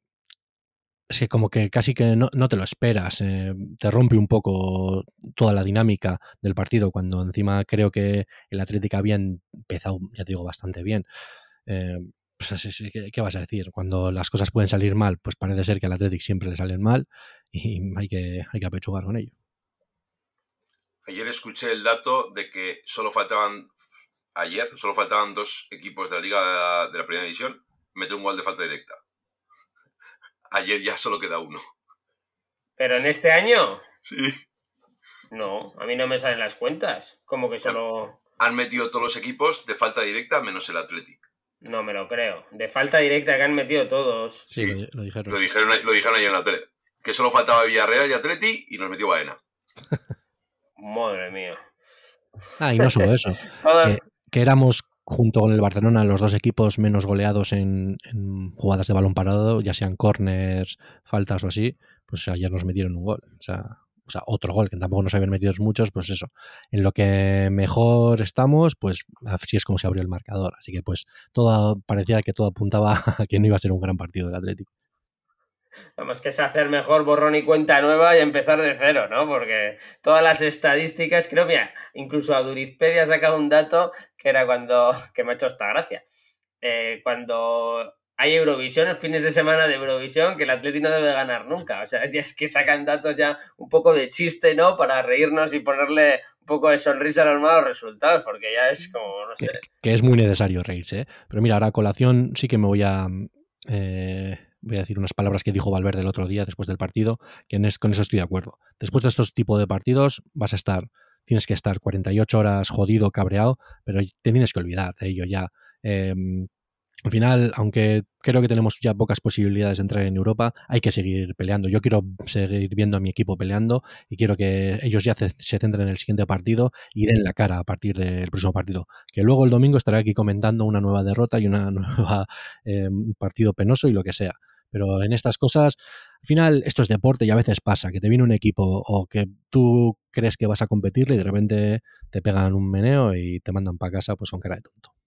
es que como que casi que no, te lo esperas, eh, te rompe un poco toda la dinámica del partido cuando encima creo que el Atlético había empezado, ya te digo, bastante bien. Eh, pues ¿qué, vas a decir? Cuando las cosas pueden salir mal, pues parece ser que al Atlético siempre le salen mal y hay que, hay que apechugar con ello. Ayer escuché el dato de que solo faltaban, ayer, solo faltaban dos equipos de la Liga de la Primera División meter un gol de falta directa. Ayer ya solo queda uno. ¿Pero en este año? Sí. No, a mí no me salen las cuentas. Como que solo. Han metido todos los equipos de falta directa menos el Athletic. No me lo creo. De falta directa que han metido todos. Sí, lo, dijeron. Lo dijeron, lo dijeron ayer en la tele. Que solo faltaba Villarreal y Atleti y nos metió Baena. Madre mía. Ah, y no solo eso. que éramos junto con el Barcelona, los dos equipos menos goleados en, jugadas de balón parado, ya sean corners, faltas o así, pues ayer nos metieron un gol. O sea, o sea, otro gol, que tampoco nos habían metido muchos, pues eso. En lo que mejor estamos, pues así es como se abrió el marcador. Así que pues todo parecía que todo apuntaba a que no iba a ser un gran partido del Atlético. Vamos, que es hacer mejor borrón y cuenta nueva y empezar de cero, ¿no? Porque todas las estadísticas, creo, mira, incluso a Durizpedia ha sacado un dato que era cuando, que me ha hecho esta gracia. Eh, cuando hay Eurovisión, fines de semana de Eurovisión, que el Atlético no debe ganar nunca. O sea, es, es que sacan datos ya un poco de chiste, ¿no? Para reírnos y ponerle un poco de sonrisa a los malos resultados, porque ya es como, no sé. Que, es muy necesario reírse, ¿eh? Pero mira, ahora a colación sí que me voy a... Eh, voy a decir unas palabras que dijo Valverde el otro día después del partido, que con eso estoy de acuerdo. Después de estos tipos de partidos vas a estar, tienes que estar 48 horas jodido, cabreado, pero te tienes que olvidar de ello ya. Em, al final, aunque creo que tenemos ya pocas posibilidades de entrar en Europa, hay que seguir peleando. Yo quiero seguir viendo a mi equipo peleando y quiero que ellos ya se centren en el siguiente partido y den la cara a partir del próximo partido. Que luego el domingo estaré aquí comentando una nueva derrota y una nueva eh, partido penoso y lo que sea. Pero en estas cosas, al final, esto es deporte y a veces pasa que te viene un equipo o que tú crees que vas a competirle y de repente te pegan un meneo y te mandan para casa pues con cara de tonto.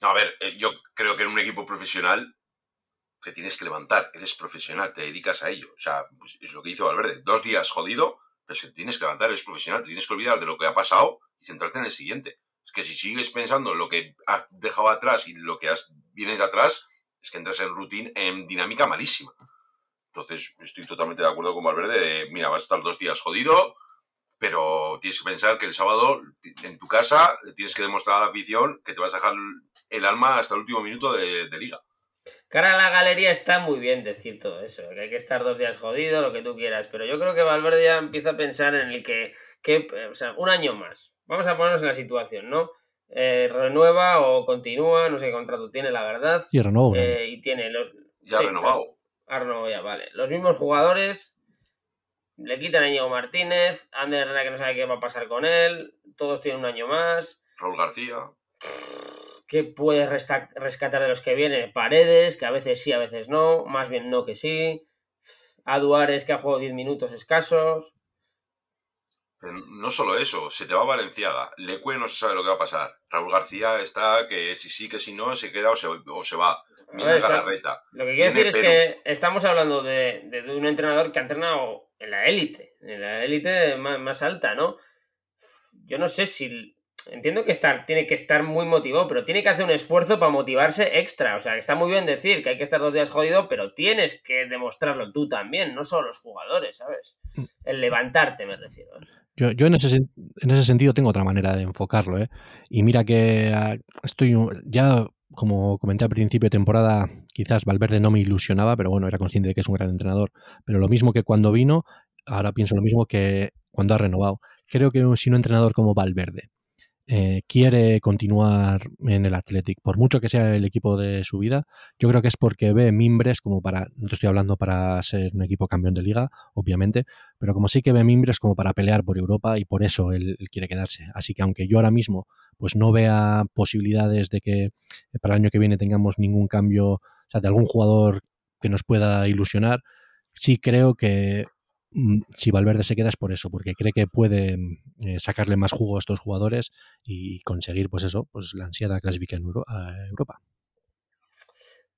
A ver, eh, yo creo que en un equipo profesional te tienes que levantar, eres profesional, te dedicas a ello. O sea, pues es lo que hizo Valverde. Dos días jodido, pero te tienes que levantar, eres profesional, te tienes que olvidar de lo que ha pasado y centrarte en el siguiente. Es que si sigues pensando en lo que has dejado atrás y lo que has, vienes atrás, es que entras en routine, en dinámica malísima. Entonces, estoy totalmente de acuerdo con Valverde de, mira, vas a estar dos días jodido, pero tienes que pensar que el sábado en tu casa tienes que demostrar a la afición que te vas a dejar el alma hasta el último minuto de, liga. Cara a la galería está muy bien decir todo eso, que hay que estar dos días jodido, lo que tú quieras, pero yo creo que Valverde ya empieza a pensar en el que, que o sea, un año más. Vamos a ponernos en la situación, ¿no? Eh, renueva o continúa, no sé qué contrato tiene, la verdad. Y renovó. Eh, y tiene los. Ya renovado. Ha renovado ya, vale. Los mismos jugadores. Le quitan a Diego Martínez. Ander que no sabe qué va a pasar con él. Todos tienen un año más. Raúl García. ¿Qué puedes rescatar de los que vienen? Paredes, que a veces sí, a veces no, más bien no que sí. A que ha jugado 10 minutos escasos. no solo eso, se te va Valenciaga. Lecue no se sabe lo que va a pasar. Raúl García está que si sí, que si no, se queda o se, o se va. Mira Lo que quiero decir es que estamos hablando de, de, un entrenador que ha entrenado en la élite, en la élite más, más alta, ¿no? Yo no sé si entiendo que estar, tiene que estar muy motivado, pero tiene que hacer un esfuerzo para motivarse extra. O sea, que está muy bien decir que hay que estar dos días jodido, pero tienes que demostrarlo tú también, no solo los jugadores, ¿sabes? Mm. El levantarte, me refiero. ¿eh? Yo, yo en, ese, en ese sentido tengo otra manera de enfocarlo, ¿eh? Y mira que ah, estoy ya, como comenté al principio de temporada, quizás Valverde no me ilusionaba, pero bueno, era consciente de que es un gran entrenador. Pero lo mismo que cuando vino, ahora pienso lo mismo que cuando ha renovado. Creo que si un entrenador como Valverde eh, quiere continuar en el Athletic, por mucho que sea el equipo de su vida, yo creo que es porque ve mimbres como para, no te estoy hablando para ser un equipo campeón de liga, obviamente, pero como sí que ve mimbres como para pelear por Europa y por eso él, quiere quedarse. Así que aunque yo ahora mismo pues no vea posibilidades de que para el año que viene tengamos ningún cambio, o sea, de algún jugador que nos pueda ilusionar, sí creo que si Valverde se queda es por eso, porque cree que puede mm, eh, sacarle más jugo a estos jugadores y conseguir, pues eso, pues la ansiada clasificación a Europa.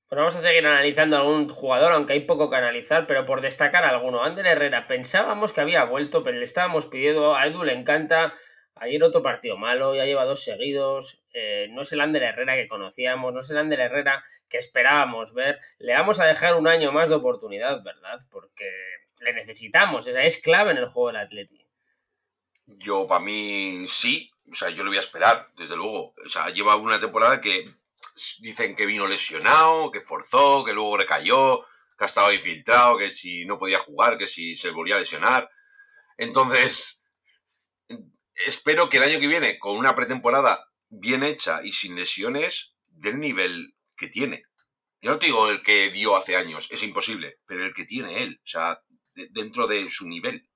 Bueno, vamos a seguir analizando algún jugador, aunque hay poco que analizar, pero por destacar alguno. Ander Herrera, pensábamos que había vuelto, pero le estábamos pidiendo, a Edu le encanta. Ayer otro partido malo, ya lleva dos seguidos. Eh, no es el Ander Herrera que conocíamos, no es el Ander Herrera que esperábamos ver. Le vamos a dejar un año más de oportunidad, ¿verdad? Porque le necesitamos, o es clave en el juego del Atleti. Yo, para mí, sí. O sea, yo lo voy a esperar, desde luego. O sea, lleva una temporada que dicen que vino lesionado, que forzó, que luego recayó, que ha estado infiltrado, que si no podía jugar, que si se volvía a lesionar. Entonces, espero que el año que viene, con una pretemporada bien hecha y sin lesiones, del nivel que tiene. Yo no te digo el que dio hace años, es imposible, pero el que tiene él. O sea, dentro de su nivel.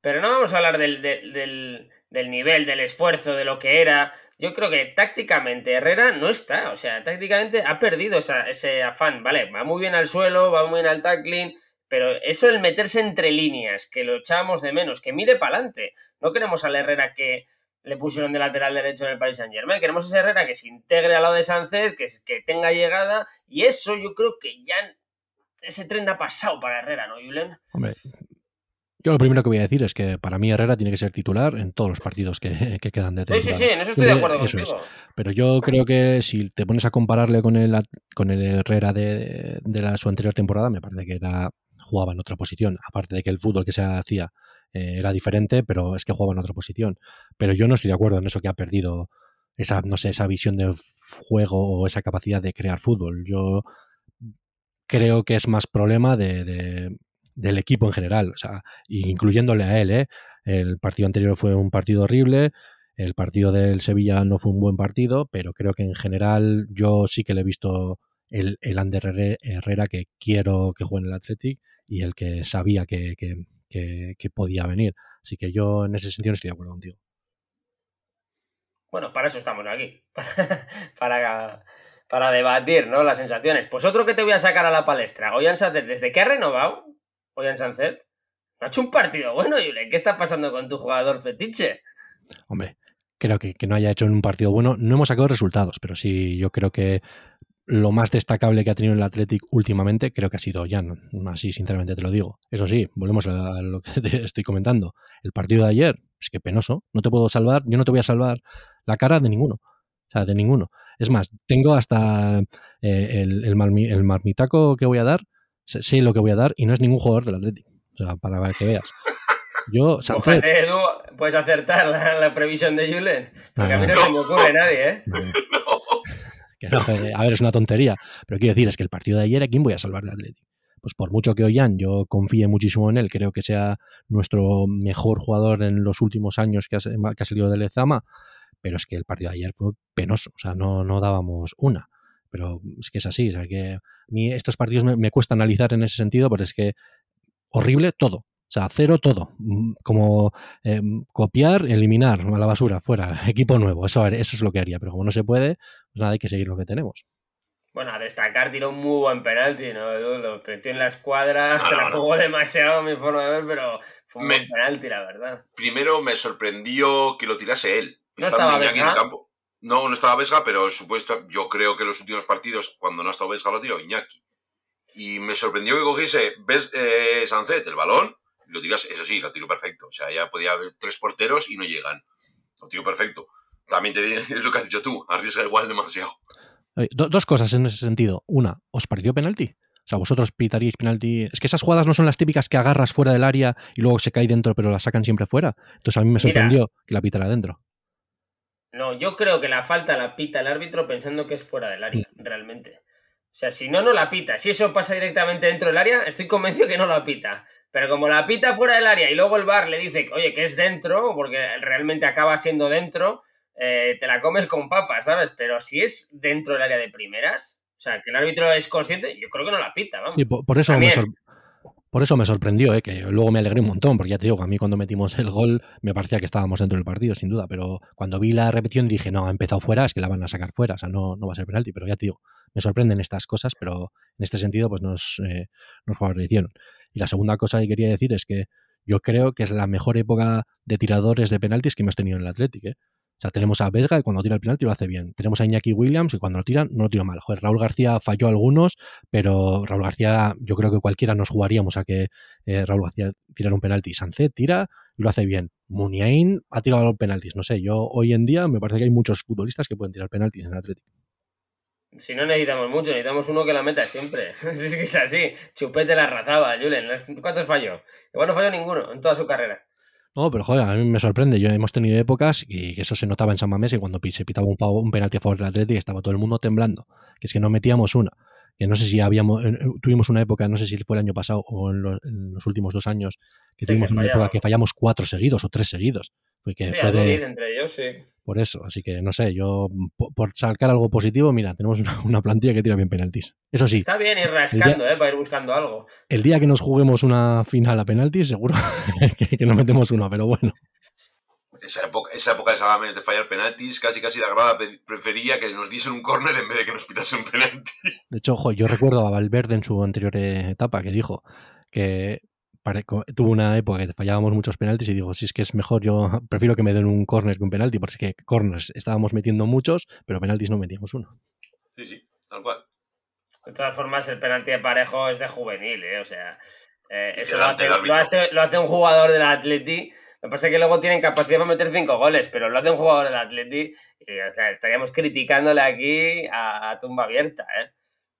Pero no vamos a hablar del, del, nivel, del esfuerzo, de lo que era. Yo creo que tácticamente Herrera no está. O sea, tácticamente ha perdido ese afán. Vale, va muy bien al suelo, va muy bien al tackling. Pero eso el meterse entre líneas, que lo echábamos de menos, que mire para adelante. No queremos al Herrera que le pusieron de lateral derecho en el Paris Saint Germain. Queremos a ese Herrera que se integre al lado de Sánchez, que, que tenga llegada. Y eso yo creo que ya ese tren ha pasado para Herrera, ¿no, Julen? Hombre, yo lo primero que voy a decir es que para mí Herrera tiene que ser titular en todos los partidos que, quedan de temporada. Sí, sí, sí, en eso estoy de acuerdo contigo. Pero yo creo que si te pones a compararle con el, con el Herrera de, la, su anterior temporada, me parece que era, jugaba en otra posición. Aparte de que el fútbol que se hacía eh, era diferente, pero es que jugaba en otra posición. Pero yo no estoy de acuerdo en eso que ha perdido esa, no sé, esa visión de juego o esa capacidad de crear fútbol. Yo creo que es más problema de, del equipo en general, o sea, incluyéndole a él. ¿eh? El partido anterior fue un partido horrible, el partido del Sevilla no fue un buen partido, pero creo que en general yo sí que le he visto el, el Ander Herrera que quiero que juegue en el Athletic y el que sabía que, que, podía venir. Así que yo en ese sentido no estoy de acuerdo contigo. Bueno, para eso estamos aquí. para para debatir, ¿no? Las sensaciones. Pues otro que te voy a sacar a la palestra. Oyan Sancet, desde que ha renovado, Oyan Sancet, no ha hecho un partido bueno, Yule. ¿Qué está pasando con tu jugador fetiche? Hombre, creo que, que no haya hecho un partido bueno. No hemos sacado resultados, pero sí, yo creo que lo más destacable que ha tenido el Athletic últimamente creo que ha sido Jan, así sinceramente te lo digo. Eso sí, volvemos a lo que te estoy comentando. El partido de ayer, es que penoso, no te puedo salvar, yo no te voy a salvar la cara de ninguno, o sea, de ninguno. Es más, tengo hasta eh, el, el, marmitaco que voy a dar, sé, lo que voy a dar y no es ningún jugador del Atlético. O sea, para que veas. Yo, Sancet, Edu, puedes acertar la, previsión de Julen. Porque a mí no, se me ocurre nadie, ¿eh? eh, a ver, es una tontería. Pero quiero decir, es que el partido de ayer, ¿a quién voy a salvar del Atlético? Pues por mucho que Ollán, yo confíe muchísimo en él, creo que sea nuestro mejor jugador en los últimos años que ha, que ha salido del Ezama, pero es que el partido de ayer fue penoso, o sea, no, no dábamos una. Pero es que es así, o sea, que a mí estos partidos me, cuesta analizar en ese sentido, porque es que horrible todo. O sea, cero todo. Mm, como eh, copiar, eliminar a la basura, fuera, equipo nuevo. Eso, eso es lo que haría. Pero como no se puede, pues nada, hay que seguir lo que tenemos. Bueno, a destacar, tiró un muy buen penalti, ¿no? Lo metió en la escuadra, se la jugó demasiado mi forma de ver, pero fue un buen penalti, la verdad. Primero me sorprendió que lo tirase él. ¿No estaba Vesga? en el campo. No, no estaba Vesga, pero supuesto, yo creo que los últimos partidos, cuando no ha estado Vesga, lo tiró Iñaki. Y me sorprendió que cogiese ves, eh, Sancet el balón, y lo tiras, eso sí, lo tiró perfecto. O sea, ya podía haber tres porteros y no llegan. Lo tiró perfecto. También te es lo que has dicho tú, arriesga igual demasiado. dos cosas en ese sentido. Una, ¿os pareció penalti? O sea, vosotros pitaríais penalti. Es que esas jugadas no son las típicas que agarras fuera del área y luego se cae dentro, pero la sacan siempre fuera. Entonces a mí me sorprendió que la pitara dentro. No, yo creo que la falta la pita el árbitro pensando que es fuera del área, mm. realmente. O sea, si no, no la pita. Si eso pasa directamente dentro del área, estoy convencido que no la pita. Pero como la pita fuera del área y luego el bar le dice, oye, que es dentro, porque realmente acaba siendo dentro, eh, te la comes con papas, ¿sabes? Pero si es dentro del área de primeras, o sea, que el árbitro es consciente, yo creo que no la pita, vamos. por, eso me, por eso me sorprendió, ¿eh? que luego me alegré un montón, porque ya te digo a mí cuando metimos el gol me parecía que estábamos dentro del partido, sin duda, pero cuando vi la repetición dije, no, ha empezado fuera, es que la van a sacar fuera, o sea, no, no va a ser penalti, pero ya te digo, me sorprenden estas cosas, pero en este sentido pues nos, eh, nos favorecieron. Y la segunda cosa que quería decir es que yo creo que es la mejor época de tiradores de penaltis que hemos tenido en el Athletic. ¿eh? O sea, tenemos a Vesga que cuando tira el penalti lo hace bien. Tenemos a Iñaki Williams y cuando lo tiran no lo tira mal. Joder, Raúl García falló algunos, pero Raúl García, yo creo que cualquiera nos jugaríamos a que eh, Raúl García tirara un penalti. Sancet tira y lo hace bien. Muniain ha tirado los penaltis. No sé, yo hoy en día me parece que hay muchos futbolistas que pueden tirar penaltis en el Atlético. Si no necesitamos mucho, necesitamos uno que la meta siempre. es que es así. Chupete la razaba, Julen. ¿Cuántos falló? Igual no falló ninguno en toda su carrera. No, pero joder, a mí me sorprende. Yo hemos tenido épocas y eso se notaba en San Mamés y cuando se pitaba un, un penalti a favor del Atlético estaba todo el mundo temblando. Que es que no metíamos una. Que no sé si habíamos, tuvimos una época, no sé si fue el año pasado o en los, últimos dos años, que tuvimos una época que fallamos cuatro seguidos o tres seguidos. Fue que fue de, entre ellos, sí. Por eso, así que no sé, yo por, sacar algo positivo, mira, tenemos una, plantilla que tira bien penaltis. Eso sí. Está bien ir rascando, eh, para ir buscando algo. El día que nos juguemos una final a penaltis, seguro que, que nos metemos uno, pero bueno. Esa época, esa época de Sagames de fallar penaltis, casi casi la grada prefería que nos diesen un córner en vez de que nos pitasen un penalti. De hecho, ojo, yo recuerdo a Valverde en su anterior etapa que dijo que tuvo una época que fallábamos muchos penaltis y digo, si es que es mejor, yo prefiero que me den un córner que un penalti, porque es que corners estábamos metiendo muchos, pero penaltis no metíamos uno. Sí, sí, tal cual. De todas formas, el penalti de parejo es de juvenil, ¿eh? o sea, eh, eso lo hace, lo, hace, un jugador del Atleti. Lo que pasa es que luego tienen capacidad para meter cinco goles, pero lo hace un jugador del Atleti y o sea, estaríamos criticándole aquí a, a tumba abierta, ¿eh?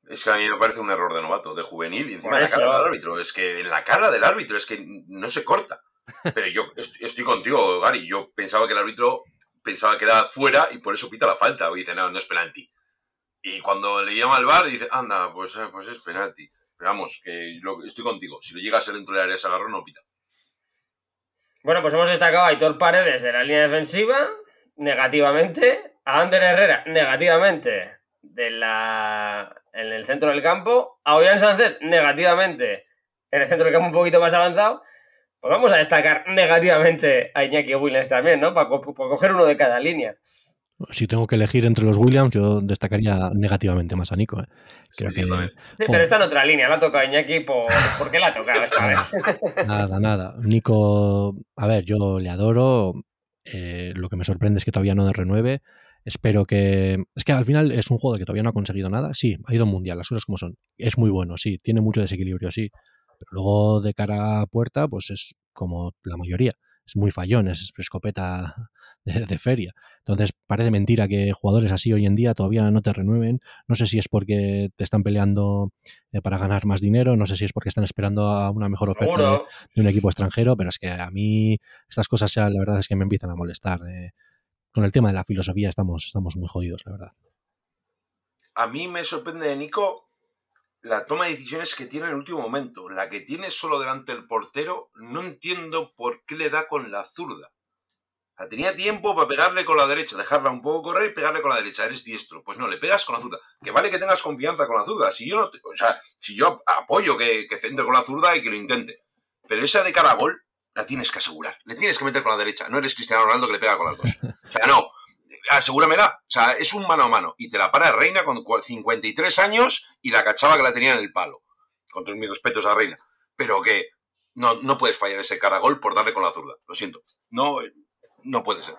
Es que a mí me parece un error de novato, de juvenil, y encima de la cara del árbitro. Es que en la cara del árbitro es que no se corta. Pero yo estoy contigo, Gary. Yo pensaba que el árbitro pensaba que era fuera y por eso pita la falta. O dice, no, no es penalti. Y cuando le llama al bar, dice, anda, pues, eh, pues es penalti. Pero vamos, que estoy contigo. Si lo llega a ser dentro del área ese agarrón, no pita. Bueno, pues hemos destacado a Aitor Paredes de la línea defensiva, negativamente. A Ander Herrera, negativamente, de la en el centro del campo, a Ollán Sánchez negativamente en el centro del campo un poquito más avanzado, pues vamos a destacar negativamente a Iñaki Williams también, ¿no? Para, coger uno de cada línea. Si tengo que elegir entre los Williams, yo destacaría negativamente más a Nico. ¿eh? Sí, pero está en otra línea, la ha tocado Iñaki por... ¿por qué la ha tocado esta vez? nada, nada. Nico, a ver, yo le adoro. Eh, lo que me sorprende es que todavía no de renueve. Espero que. Es que al final es un juego que todavía no ha conseguido nada. Sí, ha ido mundial, las cosas como son. Es muy bueno, sí, tiene mucho desequilibrio, sí. Pero luego de cara a puerta, pues es como la mayoría. Es muy fallón, es escopeta de, feria. Entonces parece mentira que jugadores así hoy en día todavía no te renueven. No sé si es porque te están peleando eh, para ganar más dinero, no sé si es porque están esperando a una mejor oferta de, un equipo extranjero, pero es que a mí estas cosas ya la verdad es que me empiezan a molestar. Eh con el tema de la filosofía estamos, estamos muy jodidos, la verdad. A mí me sorprende de Nico la toma de decisiones que tiene en el último momento. La que tiene solo delante del portero, no entiendo por qué le da con la zurda. Tenía tiempo para pegarle con la derecha, dejarla un poco correr y pegarle con la derecha. Eres diestro. Pues no, le pegas con la zurda. Que vale que tengas confianza con la zurda. Si yo no, o sea, si yo apoyo que, que centre con la zurda y que lo intente. Pero esa de cara a gol la tienes que asegurar. Le tienes que meter con la derecha. No eres Cristiano Ronaldo que le pega con las dos. O sea, no. Asegúramela. O sea, es un mano a mano. Y te la para Reina con 53 años y la cachaba que la tenía en el palo. Con todos mis respetos a Reina. Pero que no, no puedes fallar ese cara a gol por darle con la zurda. Lo siento. No, no puede ser.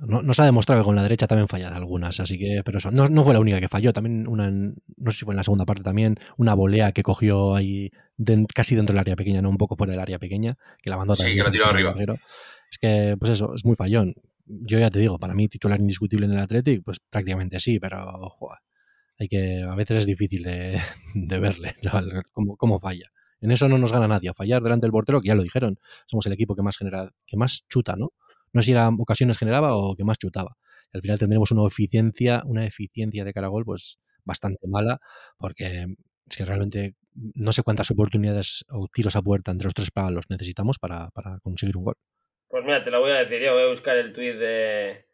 No, se ha demostrado que con la derecha también fallan algunas, así que, pero eso, no, fue la única que falló, también una, no sé si fue en la segunda parte también, una volea que cogió ahí casi dentro del área pequeña, no un poco fuera del área pequeña, que la mandó Sí, que la tiró arriba. Es que, pues eso, es muy fallón. Yo ya te digo, para mí titular indiscutible en el Athletic, pues prácticamente sí, pero hay que, a veces es difícil de, verle, chaval, cómo, cómo falla. En eso no nos gana nadie, a fallar delante del portero, que ya lo dijeron, somos el equipo que más genera, que más chuta, ¿no? No sé si era ocasiones generaba o que más chutaba. al final tendremos una eficiencia, una eficiencia de caragol pues bastante mala, porque es que realmente no sé cuántas oportunidades o tiros a puerta entre los tres palos necesitamos para, conseguir un gol. Pues mira, te lo voy a decir yo, voy a buscar el tuit de,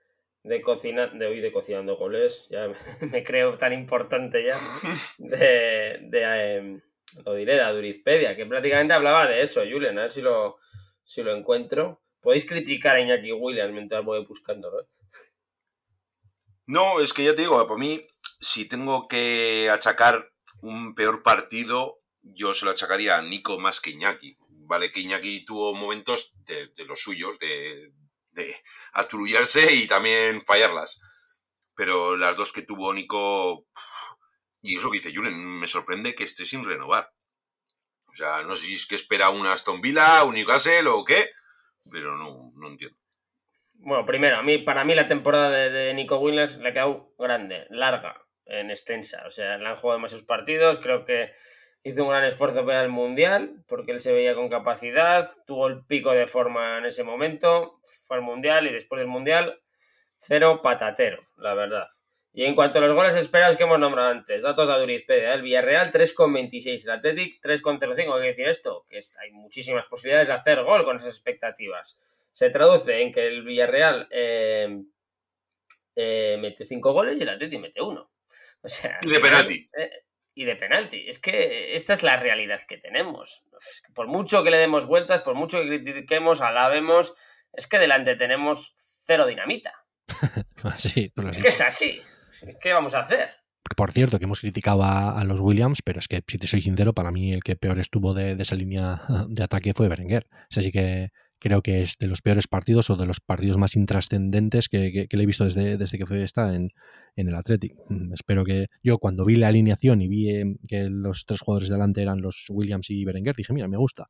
de cocina, de hoy de cocinando goles, ya me creo tan importante ya, de, de em, lo diré, de Adurizpedia, que prácticamente hablaba de eso, Julian, a ver si lo, si lo encuentro. Podéis criticar a Iñaki Williams mientras voy buscando, ¿no? No, es que ya te digo, para mí, si tengo que achacar un peor partido, yo se lo achacaría a Nico más que Iñaki. Vale, que Iñaki tuvo momentos de, los suyos, de, de aturullarse y también fallarlas. Pero las dos que tuvo Nico, y es lo que dice Julen, me sorprende que esté sin renovar. O sea, no sé si es que espera una Aston Villa, un Newcastle o qué, pero no, no entiendo. Bueno, primero, a mí, para mí la temporada de, Nico Williams le ha quedado grande, larga, en extensa. O sea, le han jugado demasiados partidos, creo que hizo un gran esfuerzo para el Mundial, porque él se veía con capacidad, tuvo el pico de forma en ese momento, fue al Mundial y después del Mundial, cero patatero, la verdad. Y en cuanto a los goles esperados que hemos nombrado antes, datos de Adurizpedia, el Villarreal 3,26, el Athletic 3,05. Hay que decir esto, que hay muchísimas posibilidades de hacer gol con esas expectativas. Se traduce en que el Villarreal eh, eh, mete 5 goles y el Athletic mete 1. O sea, y de penalti. Eh, y de penalti. Es que esta es la realidad que tenemos. Por mucho que le demos vueltas, por mucho que critiquemos, alabemos, es que delante tenemos cero dinamita. es que es así. ¿Qué vamos a hacer? Por cierto, que hemos criticado a, los Williams, pero es que, si te soy sincero, para mí el que peor estuvo de, esa línea de ataque fue Berenguer. Así que creo que es de los peores partidos o de los partidos más intrascendentes que, le he visto desde, desde que fue esta en, el Athletic. Mm, espero que yo cuando vi la alineación y vi eh, que los tres jugadores de delante eran los Williams y Berenguer, dije, mira, me gusta.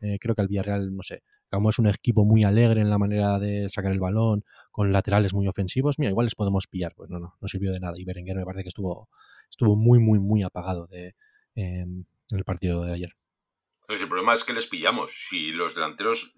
Eh, creo que el Villarreal, no sé, como es un equipo muy alegre en la manera de sacar el balón, con laterales muy ofensivos, mira, igual les podemos pillar. Pues no, no, no sirvió de nada. Y Berenguer me parece que estuvo, estuvo muy, muy, muy apagado de, em, en el partido de ayer. Pues el problema es que les pillamos. Si los delanteros,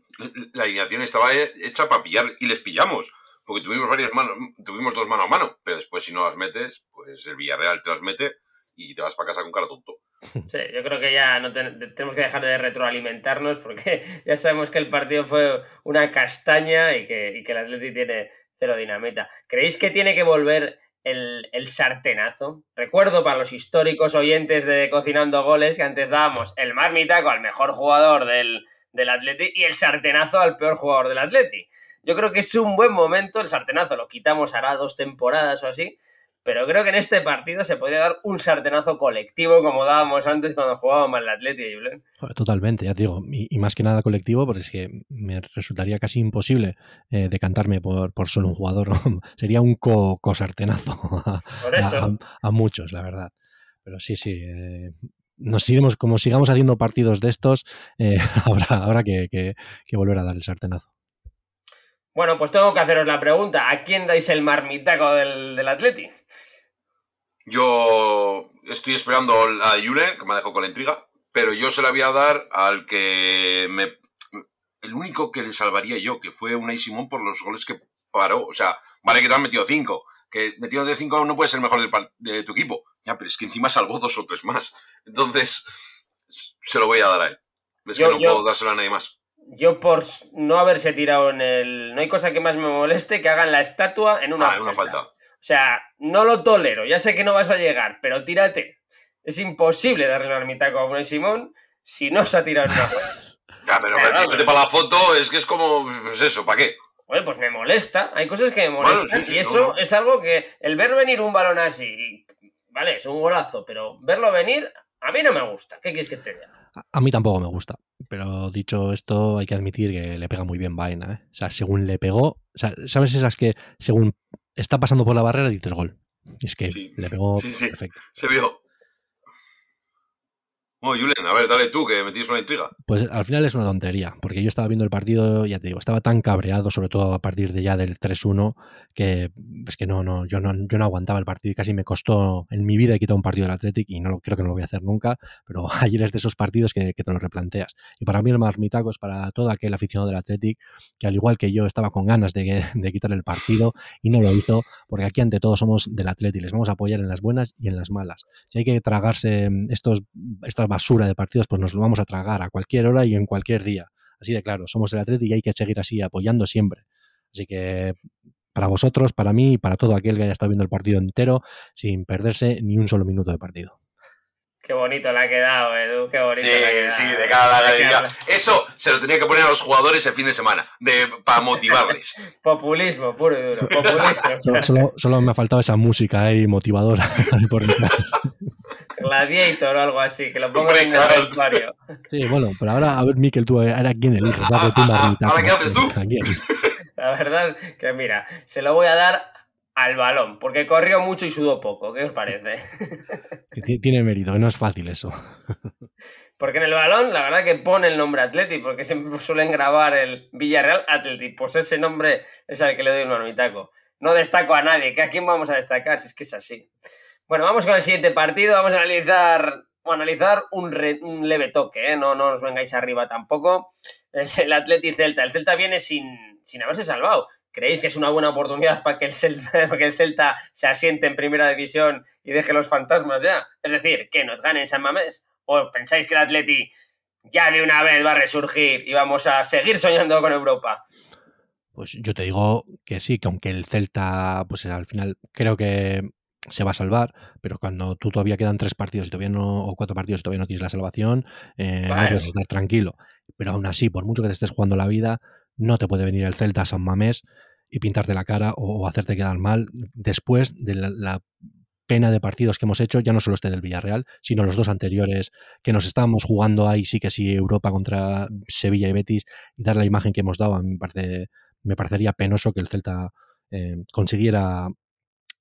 la alineación estaba hecha para pillar y les pillamos. Porque tuvimos varias manos, tuvimos dos mano a mano, pero después si no las metes, pues el Villarreal te las mete y te vas para casa con cara tonto. Sí, yo creo que ya no tenemos que dejar de retroalimentarnos porque ya sabemos que el partido fue una castaña y que, el Atleti tiene cero dinamita. ¿Creéis que tiene que volver el, el, sartenazo? Recuerdo para los históricos oyentes de Cocinando Goles que antes dábamos el marmitaco al mejor jugador del, del Atleti y el sartenazo al peor jugador del Atleti. Yo creo que es un buen momento, el sartenazo lo quitamos hará dos temporadas o así, pero creo que en este partido se podría dar un sartenazo colectivo como dábamos antes cuando jugábamos el Atleti y Julen. Totalmente, ya te digo, y, más que nada colectivo, porque es que me resultaría casi imposible eh, decantarme por, por, solo un jugador. Sería un co-sartenazo a, muchos, la verdad. Pero sí, sí, eh, nos iremos, como sigamos haciendo partidos de estos, eh, habrá, que, que volver a dar el sartenazo. Bueno, pues tengo que haceros la pregunta. ¿A quién dais el marmitaco del, del Atleti? Yo estoy esperando a Julen, que me dejado con la intriga, pero yo se la voy a dar al que me... El único que le salvaría yo, que fue Unai Simón por los goles que paró. O sea, vale que te han metido cinco. Que metido de cinco no puede ser mejor de tu equipo. Ya, pero es que encima salvó dos o tres más. Entonces, se lo voy a dar a él. Es que no puedo dárselo a nadie más yo por no haberse tirado en el... No hay cosa que más me moleste que hagan la estatua en una, ah, en una falta. O sea, no lo tolero. Ya sé que no vas a llegar, pero tírate. Es imposible darle un armitaco a Unai Simón si no se ha tirado en una falta. Ya, pero métete para la foto, es que es como, pues eso, ¿para qué? Oye, pues me molesta. Hay cosas que me molestan. y eso es algo que el ver venir un balón así, vale, es un golazo, pero verlo venir a mí no me gusta. ¿Qué quieres que te diga? A mí tampoco me gusta. Pero dicho esto, hay que admitir que le pega muy bien vaina. ¿eh? O sea, según le pegó, o sea, ¿sabes esas que según está pasando por la barrera dices gol? Es que le pegó perfecto. Se vio. Bueno, a ver, dale tú, que me una intriga. Pues al final es una tontería, porque yo estaba viendo el partido, ya te digo, estaba tan cabreado, sobre todo a partir de ya del 3-1, que es que no, no, yo no, yo no aguantaba el partido y casi me costó en mi vida he quitado un partido del Athletic y no lo, creo que no lo voy a hacer nunca, pero ayer es de esos partidos que, te lo replanteas. Y para mí el marmitaco es para todo aquel aficionado del Athletic que al igual que yo estaba con ganas de, de quitar el partido y no lo hizo, porque aquí ante todo somos del Athletic, les vamos a apoyar en las buenas y en las malas. Si hay que tragarse estos, estas basura de partidos, pues nos lo vamos a tragar a cualquier hora y en cualquier día. Así de claro, somos el Atlético y hay que seguir así, apoyando siempre. Así que para vosotros, para mí y para todo aquel que haya estado viendo el partido entero sin perderse ni un solo minuto de partido. Qué bonito le ha quedado, Edu, qué bonito. Sí, le sí, de cada galería. Eso se lo tenía que poner a los jugadores el fin de semana, de, para motivarles. Populismo, puro y duro. Populismo. solo, me ha faltado esa música ahí motivadora por detrás. Gladiator o algo así, que lo pongo en el vestuario. Sí, bueno, pero ahora, a ver, Miquel, tú, ¿era quién eliges? ¿Ahora qué haces tú? La verdad que, mira, se lo voy a dar al balón, porque corrió mucho y sudó poco. ¿Qué os parece? Tiene mérito, no es fácil eso. Porque en el balón, la verdad que pone el nombre Atleti, porque siempre suelen grabar el Villarreal Atleti. Pues ese nombre es al que le doy un manumitaco. No destaco a nadie, que a quién vamos a destacar, si es que es así. Bueno, vamos con el siguiente partido. Vamos a analizar, analizar un, leve toque, ¿eh? no, no os vengáis arriba tampoco. El Atleti Celta. El Celta viene sin, sin haberse salvado. ¿Creéis que es una buena oportunidad para que, el Celta, que el Celta se asiente en primera división y deje los fantasmas ya? Es decir, que nos gane en San Mamés. ¿O pensáis que el Atleti ya de una vez va a resurgir y vamos a seguir soñando con Europa? Pues yo te digo que sí, que aunque el Celta, pues al final creo que se va a salvar, pero cuando tú todavía quedan tres partidos y todavía no, o cuatro partidos y todavía no tienes la salvación, eh, no puedes estar tranquilo. Pero aún así, por mucho que te estés jugando la vida, no te puede venir el Celta a San Mamés y pintarte la cara o, hacerte quedar mal después de la, pena de partidos que hemos hecho, ya no solo este del Villarreal, sino los dos anteriores que nos estábamos jugando ahí, sí que sí, Europa contra Sevilla y Betis, y dar la imagen que hemos dado, a mí me, parece, me parecería penoso que el Celta eh, consiguiera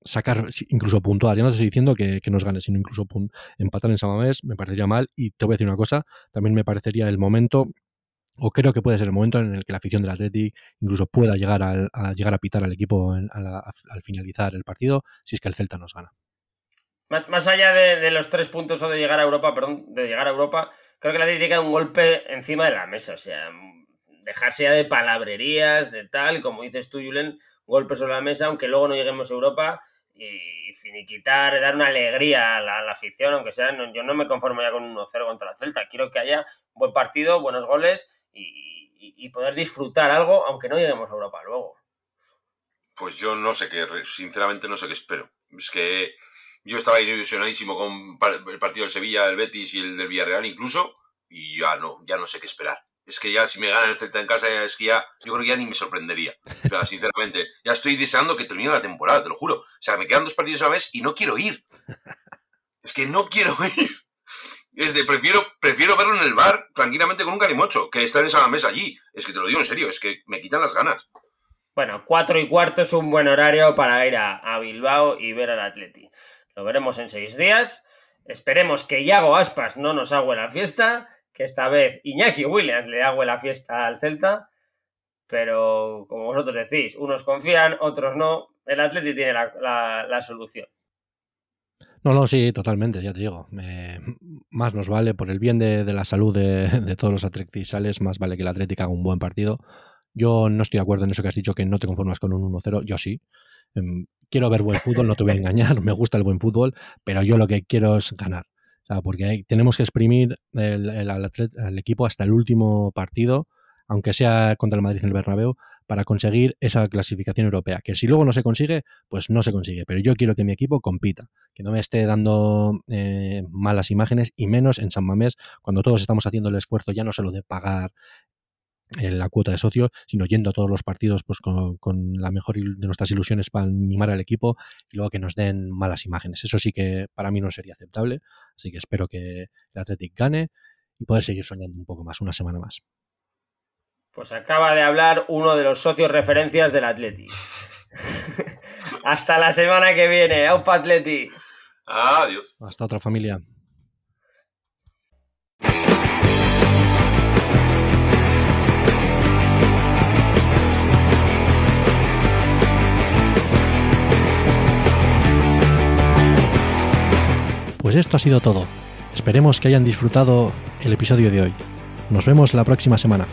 sacar, incluso puntuar. Ya no te estoy diciendo que, nos gane, sino incluso empatar en Samamés, me parecería mal. Y te voy a decir una cosa, también me parecería el momento, o creo que puede ser el momento en el que la afición del Athletic incluso pueda llegar a, llegar a pitar al equipo al finalizar el partido, si es que el Celta nos gana. Más, más allá de, los tres puntos o de llegar a Europa, perdón, de llegar a Europa, creo que la Athletic un golpe encima de la mesa. O sea, dejarse ya de palabrerías, de tal, como dices tú, Julen, golpe sobre la mesa, aunque luego no lleguemos a Europa y finiquitar, dar una alegría a la, afición, aunque sea, yo no me conformo ya con un 1-0 contra la Celta. Quiero que haya buen partido, buenos goles y, poder disfrutar algo, aunque no lleguemos a Europa luego. Pues yo no sé qué, sinceramente no sé qué espero. Es que yo estaba ilusionadísimo con el partido de Sevilla, el Betis y el del Villarreal incluso, y ya no, ya no sé qué esperar es que ya si me gana el Celta en casa, es que ya, yo creo que ya ni me sorprendería. O sea, sinceramente, ya estoy deseando que termine la temporada, te lo juro. O sea, me quedan dos partidos a la vez y no quiero ir. Es que no quiero ir. Es de, prefiero, prefiero verlo en el bar tranquilamente con un carimocho que estar en esa mesa allí. Es que te lo digo en serio, es que me quitan las ganas. Bueno, cuatro y cuarto es un buen horario para ir a, a Bilbao y ver al Atleti. Lo veremos en seis días. Esperemos que Iago Aspas no nos haga la fiesta que esta vez Iñaki Williams le hago la fiesta al Celta, pero como vosotros decís, unos confían, otros no. El Atleti tiene la, solución. No, no, sí, totalmente, ya te digo. más nos vale, por el bien de, la salud de, todos los atletisales, más vale que el Atlético haga un buen partido. Yo no estoy de acuerdo en eso que has dicho, que no te conformas con un 1-0. Yo sí. Em, quiero ver buen fútbol, no te voy a engañar, me gusta el buen fútbol, pero yo lo que quiero es ganar porque tenemos que exprimir el, equipo hasta el último partido, aunque sea contra el Madrid en el Bernabéu, para conseguir esa clasificación europea. Que si luego no se consigue, pues no se consigue. Pero yo quiero que mi equipo compita, que no me esté dando eh, malas imágenes y menos en San Mamés, cuando todos estamos haciendo el esfuerzo ya no solo de pagar eh, la cuota de socio, sino yendo a todos los partidos pues con, la mejor de nuestras ilusiones para animar al equipo y luego que nos den malas imágenes. Eso sí que para mí no sería aceptable, así que espero que el Athletic gane y poder seguir soñando un poco más, una semana más. Pues acaba de hablar uno de los socios referencias del Atleti. Hasta la semana que viene. ¡Aupa Atleti! Adiós. Hasta otra familia. Pues esto ha sido todo. Esperemos que hayan disfrutado el episodio de hoy. Nos vemos la próxima semana.